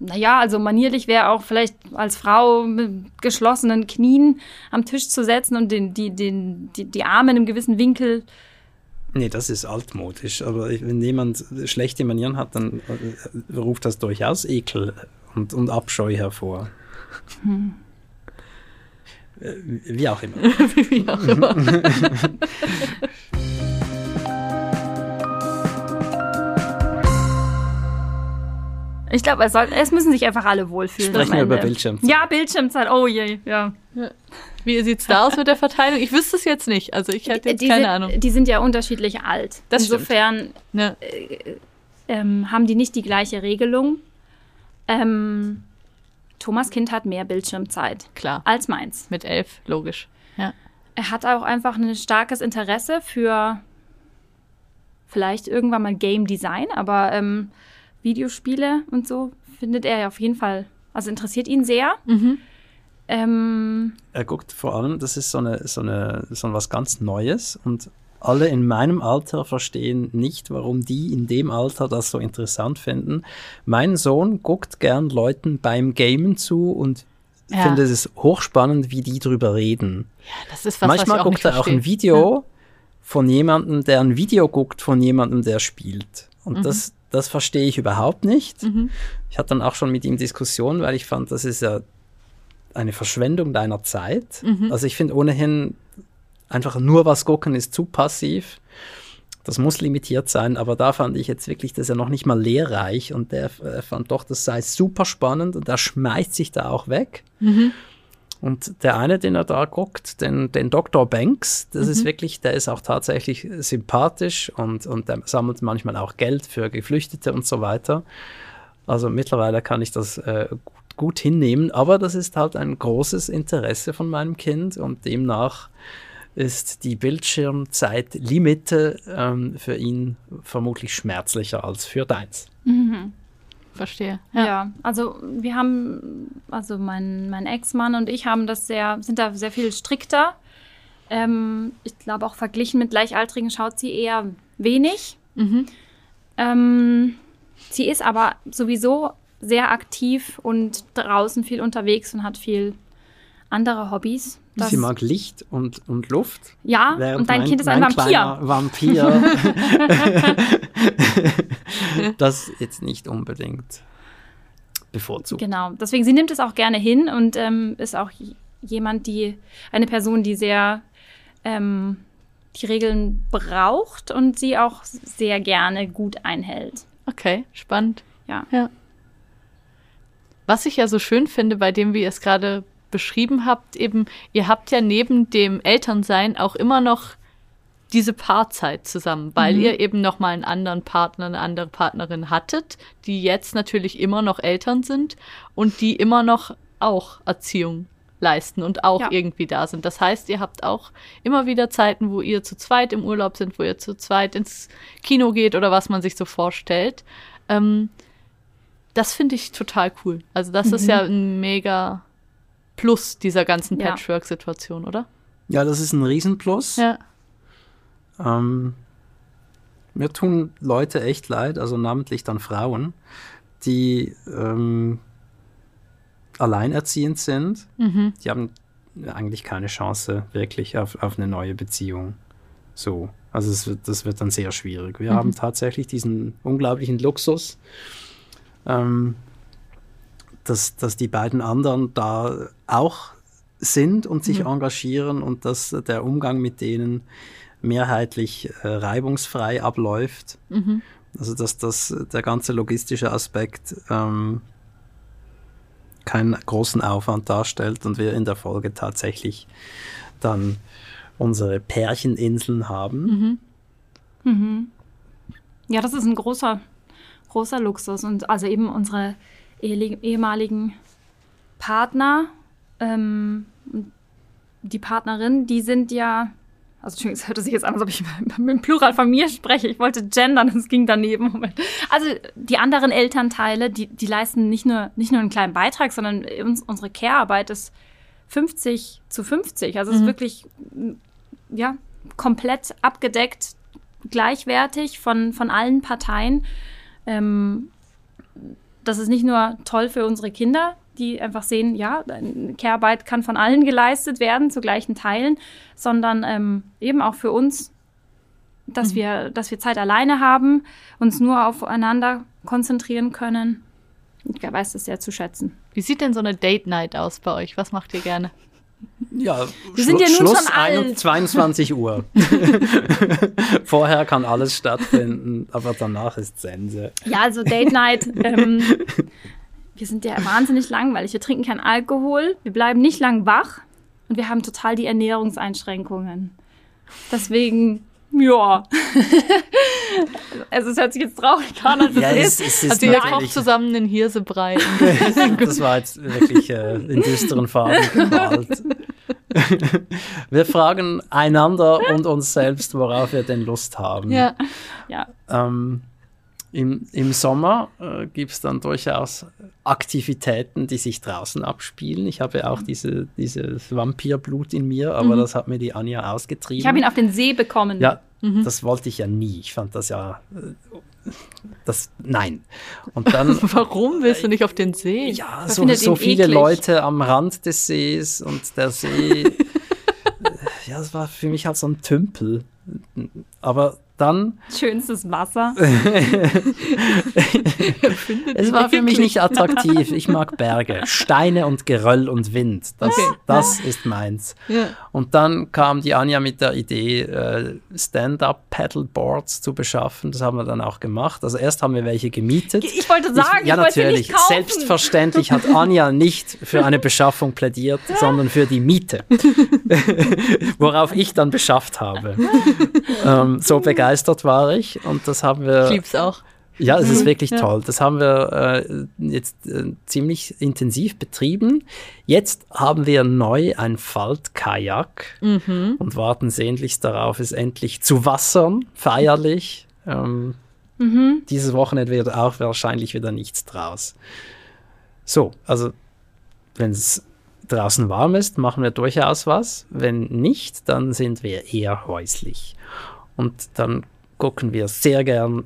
Naja, also manierlich wäre auch vielleicht als Frau mit geschlossenen Knien am Tisch zu setzen und den, die, den, die, die Arme in einem gewissen Winkel. Nee, das ist altmodisch. Aber wenn jemand schlechte Manieren hat, dann äh, ruft das durchaus Ekel und, und Abscheu hervor. Äh, Wie auch immer. Wie auch immer. Ich glaube, es, es müssen sich einfach alle wohlfühlen. Sprechen wir über. Bildschirmzeit. Ja, Bildschirmzeit. Oh je, ja. Wie sieht's da aus mit der Verteilung? Ich wüsste es jetzt nicht. Also ich hätte jetzt die, keine sind, Ahnung. die sind ja unterschiedlich alt. Das stimmt. Insofern Ne, ähm, haben die nicht die gleiche Regelung. Ähm, Thomas Kind hat mehr Bildschirmzeit klar. als meins. Mit elf, logisch. Ja. Er hat auch einfach ein starkes Interesse für vielleicht irgendwann mal Game Design, aber ähm, Videospiele und so findet er ja auf jeden Fall, also interessiert ihn sehr. Mhm. Ähm, Er guckt vor allem, das ist so, eine, so, eine, so was ganz Neues und alle in meinem Alter verstehen nicht, warum die in dem Alter das so interessant finden. Mein Sohn guckt gern Leuten beim Gamen zu und Ja. findet es hochspannend, wie die drüber reden. Das ist was, Manchmal was ich auch guckt nicht er auch ein. Video von jemandem, der ein Video guckt von jemandem, der spielt. Und Mhm. das, das verstehe ich überhaupt nicht. Ich hatte dann auch schon mit ihm Diskussionen, weil ich fand, das ist ja eine Verschwendung deiner Zeit. Mhm. Also ich finde ohnehin einfach nur was gucken ist zu passiv. Das muss limitiert sein, aber da fand ich jetzt wirklich, das ist ja noch nicht mal lehrreich und der äh, fand doch, das sei super spannend und der schmeißt sich da auch weg. Und der eine, den er da guckt, den, den Dr. Banks, das ist wirklich, der ist auch tatsächlich sympathisch und, und der sammelt manchmal auch Geld für Geflüchtete und so weiter. Also mittlerweile kann ich das äh, gut gut hinnehmen, aber das ist halt ein großes Interesse von meinem Kind und demnach ist die Bildschirmzeitlimite ähm, für ihn vermutlich schmerzlicher als für deins. Mhm. Verstehe. Ja. ja. also wir haben, also mein, mein Ex-Mann und ich haben das sehr, sind da sehr viel strikter. Ähm, ich glaube auch verglichen mit Gleichaltrigen schaut sie eher wenig. Mhm. Ähm, sie ist aber sowieso sehr aktiv und draußen viel unterwegs und hat viel andere Hobbys. Sie mag Licht und, und Luft. Ja, und dein mein, Kind ist ein Vampir. Vampir. das jetzt nicht unbedingt bevorzugt. Genau, deswegen sie nimmt es auch gerne hin und ähm, ist auch jemand, die eine Person, die sehr ähm, die Regeln braucht und sie auch sehr gerne gut einhält. Okay, spannend. Ja. ja. Was ich ja so schön finde, bei dem, wie ihr es gerade beschrieben habt, eben, ihr habt ja neben dem Elternsein auch immer noch diese Paarzeit zusammen, weil mhm. ihr eben noch mal einen anderen Partner, eine andere Partnerin hattet, die jetzt natürlich immer noch Eltern sind und die immer noch auch Erziehung leisten und auch ja. irgendwie da sind. Das heißt, ihr habt auch immer wieder Zeiten, wo ihr zu zweit im Urlaub sind, wo ihr zu zweit ins Kino geht oder was man sich so vorstellt. Ähm, das finde ich total cool. Also das mhm. ist ja ein mega Plus dieser ganzen Patchwork-Situation, oder? Ja, das ist ein Riesenplus. Ja. Ähm, mir tun Leute echt leid, also namentlich dann Frauen, die ähm, alleinerziehend sind. Mhm. Die haben eigentlich keine Chance wirklich auf, auf eine neue Beziehung. So. Also es wird, das wird dann sehr schwierig. Wir mhm. haben tatsächlich diesen unglaublichen Luxus, ähm, dass, dass die beiden anderen da auch sind und sich mhm. engagieren und dass der Umgang mit denen mehrheitlich äh, reibungsfrei abläuft. Mhm. Also dass das der ganze logistische Aspekt ähm, keinen großen Aufwand darstellt und wir in der Folge tatsächlich dann unsere Pärcheninseln haben. Mhm. Mhm. Ja, das ist ein großer, großer Luxus und also eben unsere ehemaligen Partner, ähm, die Partnerin, die sind ja, also Entschuldigung, es hörte sich jetzt an, als ob ich mit dem Plural von mir spreche. Ich wollte gendern, es ging daneben. Moment. Also die anderen Elternteile, die, die leisten nicht nur, nicht nur einen kleinen Beitrag, sondern uns, unsere Care-Arbeit ist 50 zu 50. Also es ist mhm. wirklich, ja, komplett abgedeckt, gleichwertig von, von allen Parteien. Ähm, das ist nicht nur toll für unsere Kinder, die einfach sehen, ja, Care-Arbeit kann von allen geleistet werden, zu gleichen Teilen, sondern ähm, eben auch für uns, dass, mhm. wir, dass wir Zeit alleine haben, uns nur aufeinander konzentrieren können. Ich weiß das sehr zu schätzen. Wie sieht denn so eine Date Night aus bei euch? Was macht ihr gerne? Ja, wir sind ja nun Schluss schon alt. 22 Uhr. Vorher kann alles stattfinden, aber danach ist Sense. Ja, also Date Night. Ähm, wir sind ja wahnsinnig langweilig. Wir trinken keinen Alkohol, wir bleiben nicht lang wach und wir haben total die Ernährungseinschränkungen. Deswegen ja. also es hört sich jetzt traurig an, als ja, es, ist. Es ist also ihr kocht zusammen einen Hirsebrei. das war jetzt wirklich äh, in düsteren Farben gemalt. wir fragen einander und uns selbst, worauf wir denn Lust haben. Ja. ja. Ähm, im, Im Sommer äh, gibt es dann durchaus Aktivitäten, die sich draußen abspielen. Ich habe auch diese, dieses Vampirblut in mir, aber mhm. das hat mir die Anja ausgetrieben. Ich habe ihn auf den See bekommen. Ja, mhm. das wollte ich ja nie. Ich fand das ja. Äh, das, nein. Und dann. Warum willst du nicht auf den See? Ja, so, so viele eklig. Leute am Rand des Sees und der See. ja, das war für mich halt so ein Tümpel. Aber dann. Schönstes Wasser. es war für mich nicht attraktiv. Ich mag Berge, Steine und Geröll und Wind. Das, okay. das ist meins. Ja. Und dann kam die Anja mit der Idee, äh, Stand-up-Paddleboards zu beschaffen. Das haben wir dann auch gemacht. Also erst haben wir welche gemietet. Ich wollte sagen, ich, ja, ich natürlich. Nicht Selbstverständlich hat Anja nicht für eine Beschaffung plädiert, sondern für die Miete. Worauf ich dann beschafft habe. ähm, so begeistert begeistert war ich und das haben wir. Ich lieb's auch. Ja, es ist Mhm. wirklich Ja. toll. Das haben wir äh, jetzt äh, ziemlich intensiv betrieben. Jetzt haben wir neu ein Faltkajak Mhm. und warten sehnlichst darauf, es endlich zu wassern, feierlich. Ähm, Mhm. dieses Wochenende wird auch wahrscheinlich wieder nichts draus. So, also wenn es draußen warm ist, machen wir durchaus was. Wenn nicht, dann sind wir eher häuslich. Und dann gucken wir sehr gern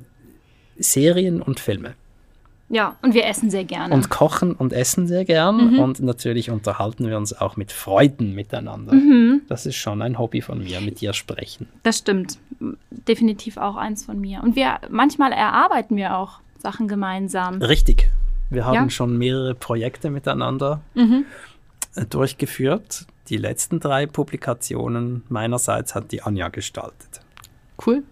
Serien und Filme. Ja, und wir essen sehr gerne. Und kochen und essen sehr gern. Mhm. Und natürlich unterhalten wir uns auch mit Freuden miteinander. Mhm. Das ist schon ein Hobby von mir, mit dir sprechen. Das stimmt. Definitiv auch eins von mir. Und wir manchmal erarbeiten wir auch Sachen gemeinsam. Richtig. Wir haben Ja. schon mehrere Projekte miteinander Mhm. durchgeführt. Die letzten drei Publikationen meinerseits hat die Anja gestaltet. Cool.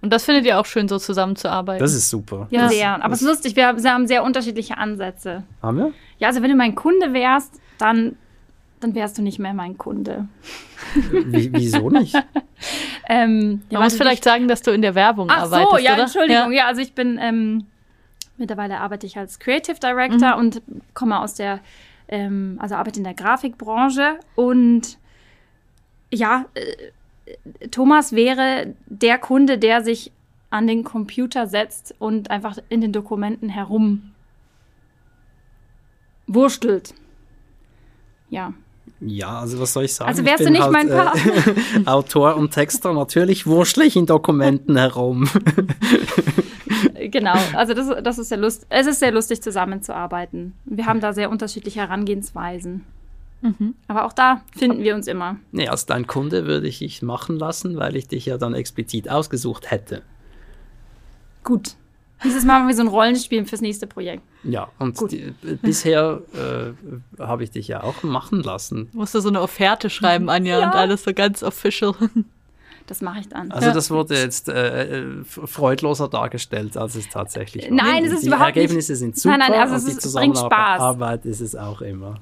Und das findet ihr auch schön, so zusammenzuarbeiten. Das ist super. Ja, das, sehr. Aber es ist lustig, wir haben- sehr unterschiedliche Ansätze. haben wir? Ja, also wenn du mein Kunde wärst, dann, dann wärst du nicht mehr mein Kunde. Wie, wieso nicht? Ähm, Man muss vielleicht sagen, dass du in der Werbung Ach arbeitest, so, ja, oder? Entschuldigung. Ja. also ich bin, ähm, mittlerweile arbeite ich als Creative Director und komme aus der, ähm, also arbeite in der Grafikbranche und ja, äh, Thomas wäre der Kunde, der sich an den Computer setzt und einfach in den Dokumenten herum wurstelt. Ja. Ja, also was soll ich sagen? Also wärst du nicht mein äh, Autor und Texter, natürlich wurschtel ich in Dokumenten herum. Genau, also das, das ist sehr lustig. Es ist sehr lustig, zusammenzuarbeiten. Wir haben da sehr unterschiedliche Herangehensweisen. Mhm. Aber auch da finden wir uns immer. Nee, als dein Kunde würde ich dich machen lassen, weil ich dich ja dann explizit ausgesucht hätte. Gut. Dieses Mal machen wir so ein Rollenspiel fürs nächste Projekt. Ja, und die, bisher äh, habe ich dich ja auch machen lassen. Musst du so eine Offerte schreiben, Anja, Ja. und alles so ganz official. Das mache ich dann. Also Ja. das wurde jetzt äh, äh, freudloser dargestellt, als es tatsächlich war. Nein, es ist die überhaupt nicht- Ergebnisse sind super Nein, nein, also es und die es bringt Spaß. Zusammenarbeit ist es auch immer.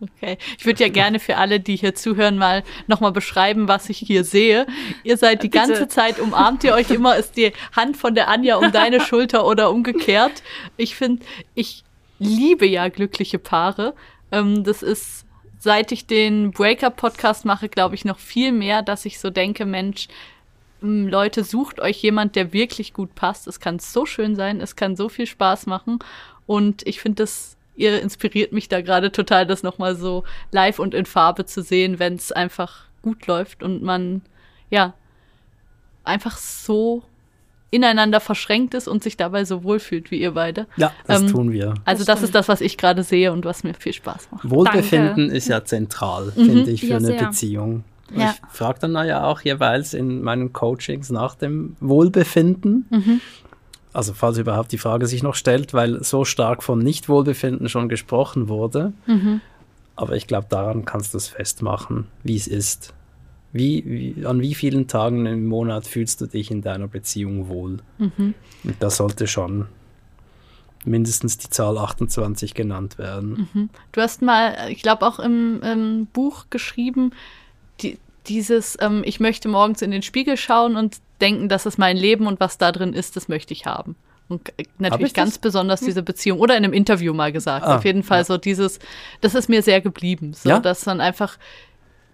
Okay. Ich würde ja gerne für alle, die hier zuhören, mal nochmal beschreiben, was ich hier sehe. Ihr seid die Bitte. ganze Zeit, umarmt ihr euch immer, ist die Hand von der Anja um deine Schulter oder umgekehrt. Ich finde, ich liebe ja glückliche Paare. Ähm, das ist, seit ich den Breakup-Podcast mache, glaube ich, noch viel mehr, dass ich so denke, Mensch, m, Leute, sucht euch jemand, der wirklich gut passt. Es kann so schön sein, es kann so viel Spaß machen. Und ich finde das, ihr inspiriert mich da gerade total, das nochmal so live und in Farbe zu sehen, wenn es einfach gut läuft und man, ja, einfach so ineinander verschränkt ist und sich dabei so wohlfühlt wie ihr beide. Ja, das Ähm, tun wir. Also Das das, ist das, was ich gerade sehe und was mir viel Spaß macht. Wohlbefinden ist ja zentral, Mhm. finde ich, für Ja, eine sehr. Beziehung. Ja. Ich frage dann ja auch jeweils in meinen Coachings nach dem Wohlbefinden. Mhm. Also falls überhaupt die Frage sich noch stellt, weil so stark von Nicht-Wohlbefinden schon gesprochen wurde. Mhm. Aber ich glaube, daran kannst du es festmachen, wie es ist. Wie, wie, an wie vielen Tagen im Monat fühlst du dich in deiner Beziehung wohl? Mhm. Und da sollte schon mindestens die Zahl 28 genannt werden. Mhm. Du hast mal, ich glaube auch im, im Buch geschrieben, die, dieses, ähm, ich möchte morgens in den Spiegel schauen und denken, das ist mein Leben und was da drin ist, das möchte ich haben. Und äh, natürlich ich das? ganz besonders diese Beziehung oder in einem Interview mal gesagt. Ah, Auf jeden Fall ja. so dieses, das ist mir sehr geblieben, so Ja? dass man einfach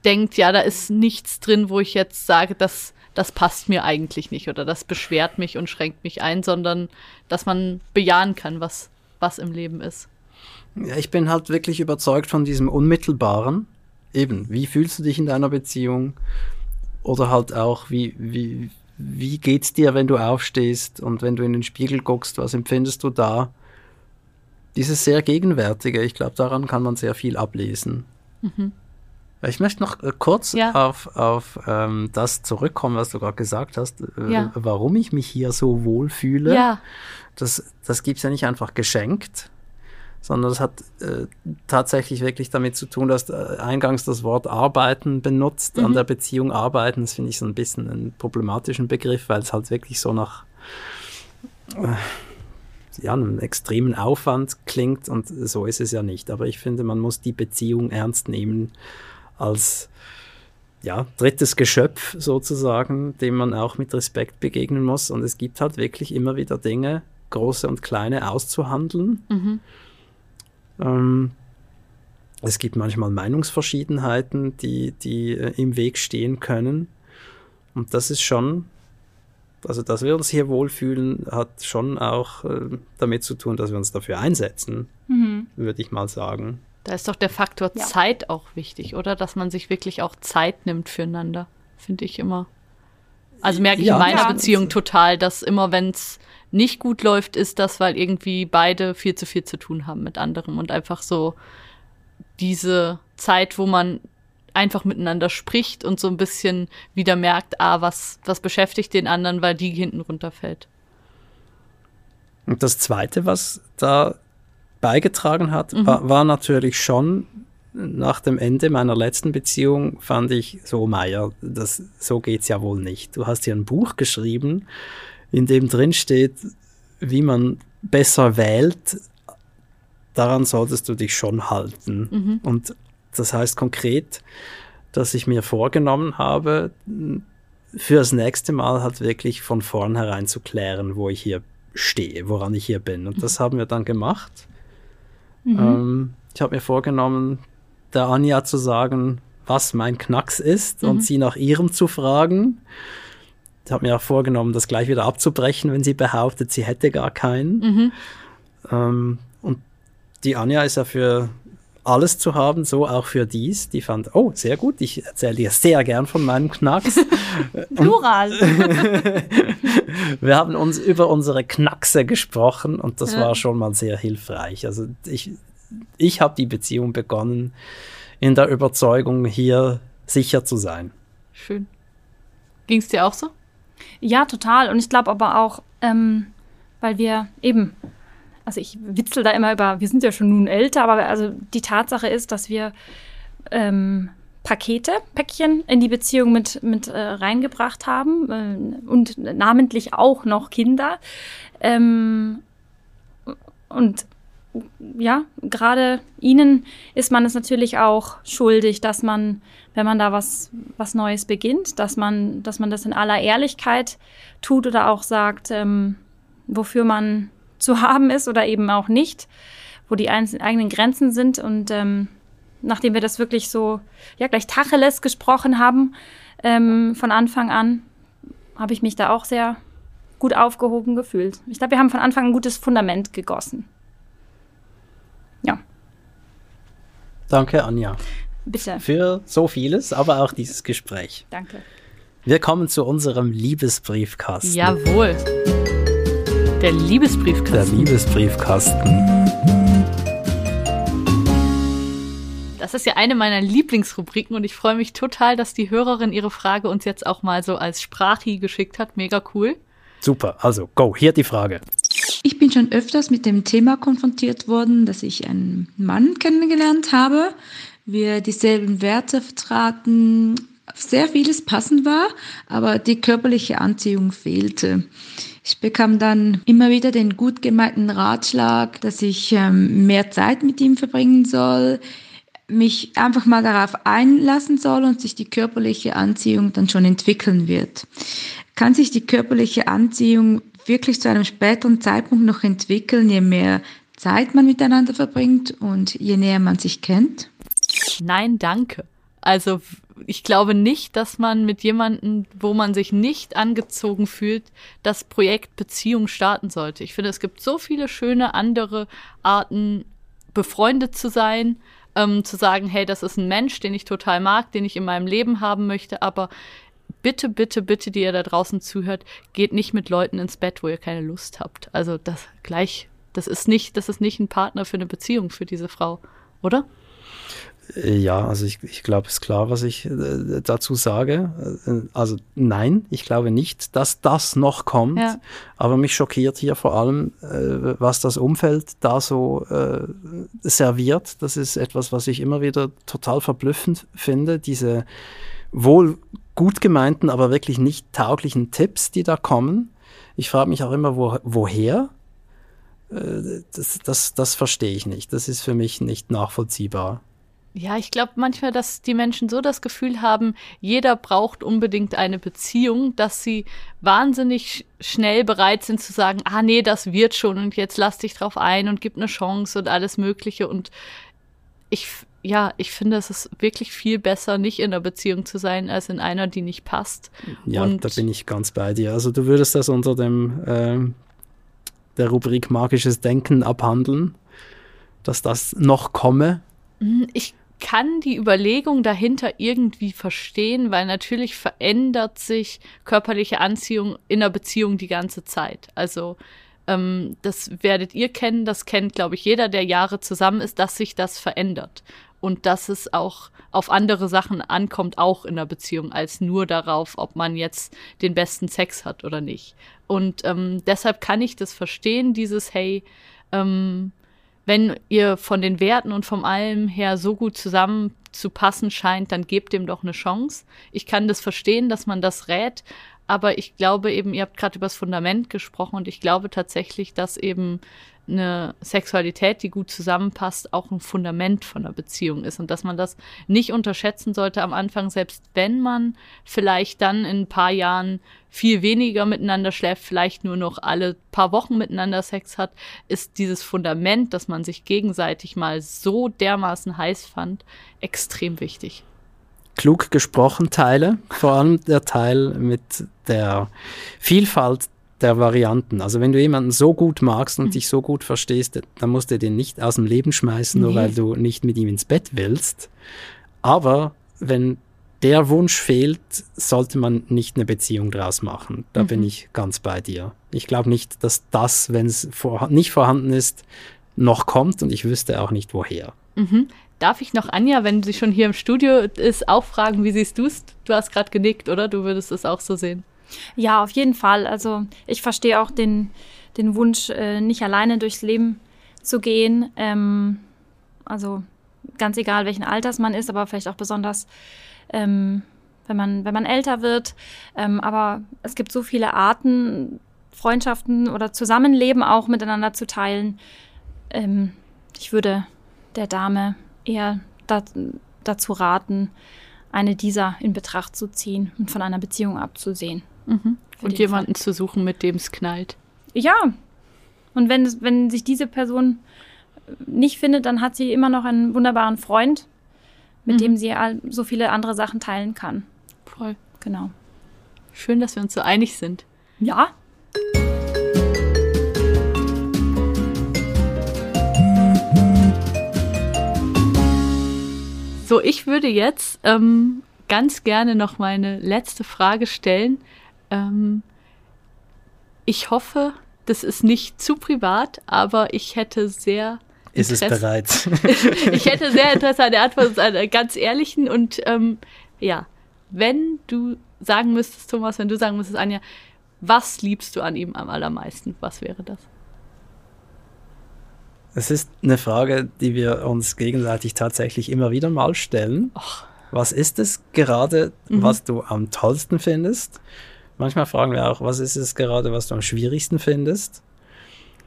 denkt, ja, da ist nichts drin, wo ich jetzt sage, das, das passt mir eigentlich nicht oder das beschwert mich und schränkt mich ein, sondern dass man bejahen kann, was, was im Leben ist. Ja, ich bin halt wirklich überzeugt von diesem Unmittelbaren. Eben, wie fühlst du dich in deiner Beziehung? Oder halt auch, wie, wie, wie geht's dir, wenn du aufstehst und wenn du in den Spiegel guckst, was empfindest du da? Dieses sehr Gegenwärtige, ich glaube, daran kann man sehr viel ablesen. Ich möchte noch äh, kurz Ja. auf, auf ähm, das zurückkommen, was du gerade gesagt hast, äh, Ja. warum ich mich hier so wohl fühle Ja, das, das gibt es ja nicht einfach geschenkt, sondern das hat äh, tatsächlich wirklich damit zu tun, dass äh, eingangs das Wort arbeiten benutzt, an der Beziehung arbeiten. Das finde ich so ein bisschen einen problematischen Begriff, weil es halt wirklich so nach äh, ja, einem extremen Aufwand klingt und so ist es ja nicht. Aber ich finde, man muss die Beziehung ernst nehmen als ja, drittes Geschöpf sozusagen, dem man auch mit Respekt begegnen muss. Und es gibt halt wirklich immer wieder Dinge, große und kleine, auszuhandeln. Mhm. Ähm, es gibt manchmal Meinungsverschiedenheiten, die, die äh, im Weg stehen können. Und das ist schon, also dass wir uns hier wohlfühlen, hat schon auch äh, damit zu tun, dass wir uns dafür einsetzen, mhm. würde ich mal sagen. Da ist doch der Faktor ja. Zeit auch wichtig, oder? Dass man sich wirklich auch Zeit nimmt füreinander, finde ich immer. Also merke ich ja, in meiner ja. Beziehung total, dass immer wenn es nicht gut läuft, ist das, weil irgendwie beide viel zu viel zu tun haben mit anderem und einfach so diese Zeit, wo man einfach miteinander spricht und so ein bisschen wieder merkt, ah, was, was beschäftigt den anderen, weil die hinten runterfällt. Und das Zweite, was da beigetragen hat, mhm. war, war, natürlich schon nach dem Ende meiner letzten Beziehung, fand ich so, Meier, das, so geht's ja wohl nicht. Du hast hier ein Buch geschrieben, in dem drin steht, wie man besser wählt. Daran solltest du dich schon halten. Mhm. Und das heißt konkret, dass ich mir vorgenommen habe, für das nächste Mal halt wirklich von vornherein zu klären, wo ich hier stehe, woran ich hier bin. Und das haben wir dann gemacht. Mhm. Ähm, ich habe mir vorgenommen, der Anja zu sagen, was mein Knacks ist mhm. und sie nach ihrem zu fragen. Ich habe mir auch vorgenommen, das gleich wieder abzubrechen, wenn sie behauptet, sie hätte gar keinen. Mhm. Ähm, und die Anja ist ja für alles zu haben, so auch für dies. Die fand, oh, sehr gut, ich erzähle dir sehr gern von meinem Knacks. Plural. wir haben uns über unsere Knackse gesprochen und das ja. war schon mal sehr hilfreich. Also ich, ich habe die Beziehung begonnen in der Überzeugung, hier sicher zu sein. Schön. Ging es dir auch so? Ja, total. Und ich glaube aber auch, ähm, weil wir eben also ich witzel da immer über, wir sind ja schon nun älter, aber also die Tatsache ist, dass wir ähm, Pakete, Päckchen in die Beziehung mit, mit äh, reingebracht haben äh, und namentlich auch noch Kinder. Ähm, und ja, gerade ihnen ist man es natürlich auch schuldig, dass man, wenn man da was, was Neues beginnt, dass man, dass man das in aller Ehrlichkeit tut oder auch sagt, ähm, wofür man zu haben ist oder eben auch nicht, wo die eigenen Grenzen sind. Und ähm, nachdem wir das wirklich so, ja, gleich Tacheles gesprochen haben, ähm, von Anfang an, habe ich mich da auch sehr gut aufgehoben gefühlt. Ich glaube, wir haben von Anfang ein gutes Fundament gegossen. Ja. Danke, Anja. Bitte. Für so vieles, aber auch dieses Gespräch. Danke. Wir kommen zu unserem Liebesbriefkasten. Jawohl. Der Liebesbriefkasten. Der Liebesbriefkasten. Das ist ja eine meiner Lieblingsrubriken und ich freue mich total, dass die Hörerin ihre Frage uns jetzt auch mal so als Sprachi geschickt hat. Mega cool. Super, also go, hier die Frage. Ich bin schon öfters mit dem Thema konfrontiert worden, dass ich einen Mann kennengelernt habe, wir dieselben Werte vertraten, sehr vieles passend war, aber die körperliche Anziehung fehlte. Ich bekam dann immer wieder den gut gemeinten Ratschlag, dass ich ähm, mehr Zeit mit ihm verbringen soll, mich einfach mal darauf einlassen soll und sich die körperliche Anziehung dann schon entwickeln wird. Kann sich die körperliche Anziehung wirklich zu einem späteren Zeitpunkt noch entwickeln, je mehr Zeit man miteinander verbringt und je näher man sich kennt? Nein, danke. Also ich glaube nicht, dass man mit jemandem, wo man sich nicht angezogen fühlt, das Projekt Beziehung starten sollte. Ich finde, es gibt so viele schöne andere Arten, befreundet zu sein, ähm, zu sagen, hey, das ist ein Mensch, den ich total mag, den ich in meinem Leben haben möchte, aber bitte, bitte, bitte, die ihr da draußen zuhört, geht nicht mit Leuten ins Bett, wo ihr keine Lust habt. Also das gleich, das ist nicht, das ist nicht ein Partner für eine Beziehung für diese Frau, oder? Äh, ja, also ich, ich glaube, es ist klar, was ich äh, dazu sage. Äh, also nein, ich glaube nicht, dass das noch kommt. Ja. Aber mich schockiert hier vor allem, äh, was das Umfeld da so äh, serviert. Das ist etwas, was ich immer wieder total verblüffend finde. Diese wohl gut gemeinten, aber wirklich nicht tauglichen Tipps, die da kommen. Ich frage mich auch immer, wo, woher? Äh, das, das, das verstehe ich nicht. Das ist für mich nicht nachvollziehbar. Ja, ich glaube manchmal, dass die Menschen so das Gefühl haben, jeder braucht unbedingt eine Beziehung, dass sie wahnsinnig schnell bereit sind zu sagen, ah nee, das wird schon und jetzt lass dich drauf ein und gib eine Chance und alles Mögliche. Und ich, ja, ich finde, es ist wirklich viel besser, nicht in einer Beziehung zu sein, als in einer, die nicht passt. Ja, und da bin ich ganz bei dir. Also du würdest das unter dem ähm, der Rubrik magisches Denken abhandeln, dass das noch komme. Hm, ich kann die Überlegung dahinter irgendwie verstehen, weil natürlich verändert sich körperliche Anziehung in einer Beziehung die ganze Zeit. Also ähm, das werdet ihr kennen, das kennt, glaube ich, jeder, der Jahre zusammen ist, dass sich das verändert. Und dass es auch auf andere Sachen ankommt, auch in einer Beziehung, als nur darauf, ob man jetzt den besten Sex hat oder nicht. Und ähm, deshalb kann ich das verstehen, dieses, hey, ähm, wenn ihr von den Werten und vom allem her so gut zusammen zu passen scheint, dann gebt dem doch eine Chance. Ich kann das verstehen, dass man das rät, aber ich glaube eben, ihr habt gerade über das Fundament gesprochen und ich glaube tatsächlich, dass eben eine Sexualität, die gut zusammenpasst, auch ein Fundament von einer Beziehung ist und dass man das nicht unterschätzen sollte am Anfang, selbst wenn man vielleicht dann in ein paar Jahren viel weniger miteinander schläft, vielleicht nur noch alle paar Wochen miteinander Sex hat, ist dieses Fundament, dass man sich gegenseitig mal so dermaßen heiß fand, extrem wichtig klug gesprochen Teile, vor allem der Teil mit der Vielfalt der Varianten. Also wenn du jemanden so gut magst und mhm. dich so gut verstehst, dann musst du den nicht aus dem Leben schmeißen, nee. nur weil du nicht mit ihm ins Bett willst. Aber wenn der Wunsch fehlt, sollte man nicht eine Beziehung draus machen. Da mhm. bin ich ganz bei dir. Ich glaube nicht, dass das, wenn es vor, nicht vorhanden ist, noch kommt und ich wüsste auch nicht woher. Mhm. Darf ich noch Anja, wenn sie schon hier im Studio ist, auch fragen, wie siehst du es? Du hast gerade genickt, oder? Du würdest es auch so sehen. Ja, auf jeden Fall. Also ich verstehe auch den, den Wunsch, äh, nicht alleine durchs Leben zu gehen. Ähm, also ganz egal, welchen Alters man ist, aber vielleicht auch besonders, ähm, wenn, man, wenn man älter wird. Ähm, aber es gibt so viele Arten, Freundschaften oder Zusammenleben auch miteinander zu teilen. Ähm, ich würde der Dame eher da, dazu raten, eine dieser in Betracht zu ziehen und von einer Beziehung abzusehen. Mhm. Und jemanden Fall. zu suchen, mit dem es knallt. Ja. Und wenn, es, wenn sich diese Person nicht findet, dann hat sie immer noch einen wunderbaren Freund, mit mhm. dem sie so viele andere Sachen teilen kann. Voll. Genau. Schön, dass wir uns so einig sind. Ja. So, ich würde jetzt ähm, ganz gerne noch meine letzte Frage stellen. Ähm, ich hoffe, das ist nicht zu privat, aber ich hätte sehr. Ist Interesse, es bereit? ich hätte sehr Interesse an der Antwort, einer ganz ehrlichen. Und ähm, ja, wenn du sagen müsstest, Thomas, wenn du sagen müsstest, Anja, was liebst du an ihm am allermeisten? Was wäre das? Es ist eine Frage, die wir uns gegenseitig tatsächlich immer wieder mal stellen. Och. Was ist es gerade, mhm. was du am tollsten findest? Manchmal fragen wir auch, was ist es gerade, was du am schwierigsten findest?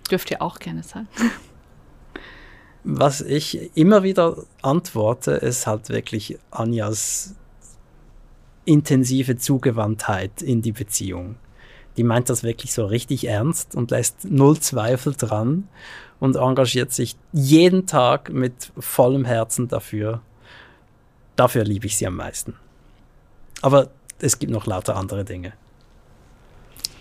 Dürft ihr auch gerne sagen. Was ich immer wieder antworte, ist halt wirklich Anjas intensive Zugewandtheit in die Beziehung. Die meint das wirklich so richtig ernst und lässt null Zweifel dran und engagiert sich jeden Tag mit vollem Herzen dafür. Dafür liebe ich sie am meisten. Aber es gibt noch lauter andere Dinge.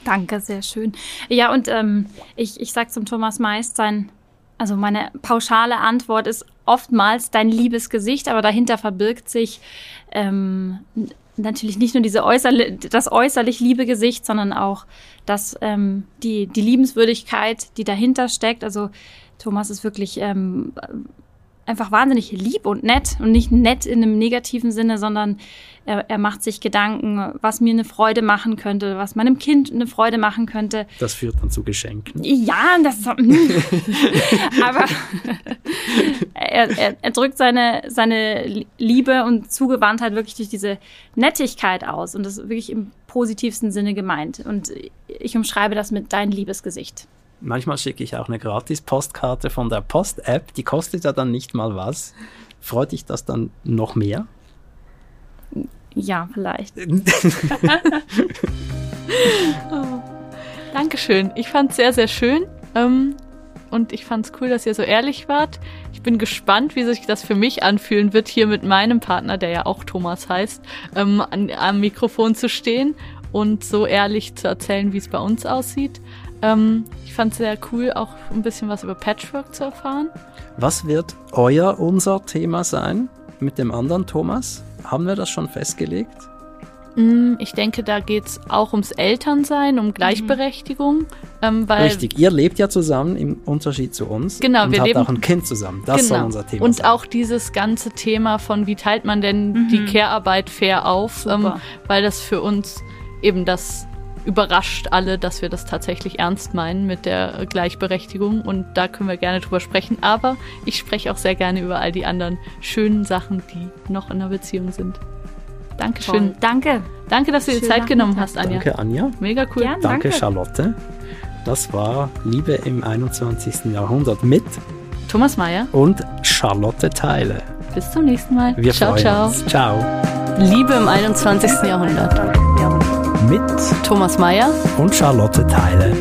Danke, sehr schön. Ja, und ähm, ich, ich sage zum Thomas meist, sein, also meine pauschale Antwort ist oftmals dein liebes Gesicht, aber dahinter verbirgt sich ähm, natürlich nicht nur diese äußerli das äußerlich liebe Gesicht, sondern auch das, ähm, die, die Liebenswürdigkeit, die dahinter steckt. Also Thomas ist wirklich ähm, einfach wahnsinnig lieb und nett und nicht nett in einem negativen Sinne, sondern er, er, macht sich Gedanken, was mir eine Freude machen könnte, was meinem Kind eine Freude machen könnte. Das führt dann zu Geschenken. Ja, das, aber er, er, er, drückt seine, seine Liebe und Zugewandtheit wirklich durch diese Nettigkeit aus und das ist wirklich im positivsten Sinne gemeint. Und ich umschreibe das mit dein liebes Gesicht. Manchmal schicke ich auch eine Gratis-Postkarte von der Post-App, die kostet ja dann nicht mal was. Freut dich das dann noch mehr? Ja, vielleicht. Dankeschön. Ich fand es sehr, sehr schön. Ähm, und ich fand es cool, dass ihr so ehrlich wart. Ich bin gespannt, wie sich das für mich anfühlen wird, hier mit meinem Partner, der ja auch Thomas heißt, ähm, an, am Mikrofon zu stehen und so ehrlich zu erzählen, wie es bei uns aussieht. Ähm, ich fand es sehr cool, auch ein bisschen was über Patchwork zu erfahren. Was wird euer, unser Thema sein mit dem anderen Thomas? Haben wir das schon festgelegt? Mm, Ich denke, da geht's auch ums Elternsein, um Gleichberechtigung. Ähm, weil Richtig, ihr lebt ja zusammen im Unterschied zu uns. Genau, und wir habt leben- auch ein Kind zusammen. Das soll unser Thema Und sein. auch dieses ganze Thema von, wie teilt man denn die Care-Arbeit fair auf, ähm, weil das für uns eben das überrascht alle, dass wir das tatsächlich ernst meinen mit der Gleichberechtigung und da können wir gerne drüber sprechen. Aber ich spreche auch sehr gerne über all die anderen schönen Sachen, die noch in der Beziehung sind. Dankeschön. Toll. Danke. Danke, dass du dir Zeit genommen hast, Anja. Danke, Anja. Mega cool. Gern. Danke, Danke. Charlotte. Das war Liebe im 21. Jahrhundert mit Thomas Mayer, und Charlotte Teile. bis zum nächsten Mal. Wir ciao, freuen ciao. uns. Ciao. Liebe im 21. Jahrhundert. Mit Thomas Mayer und Charlotte Teile.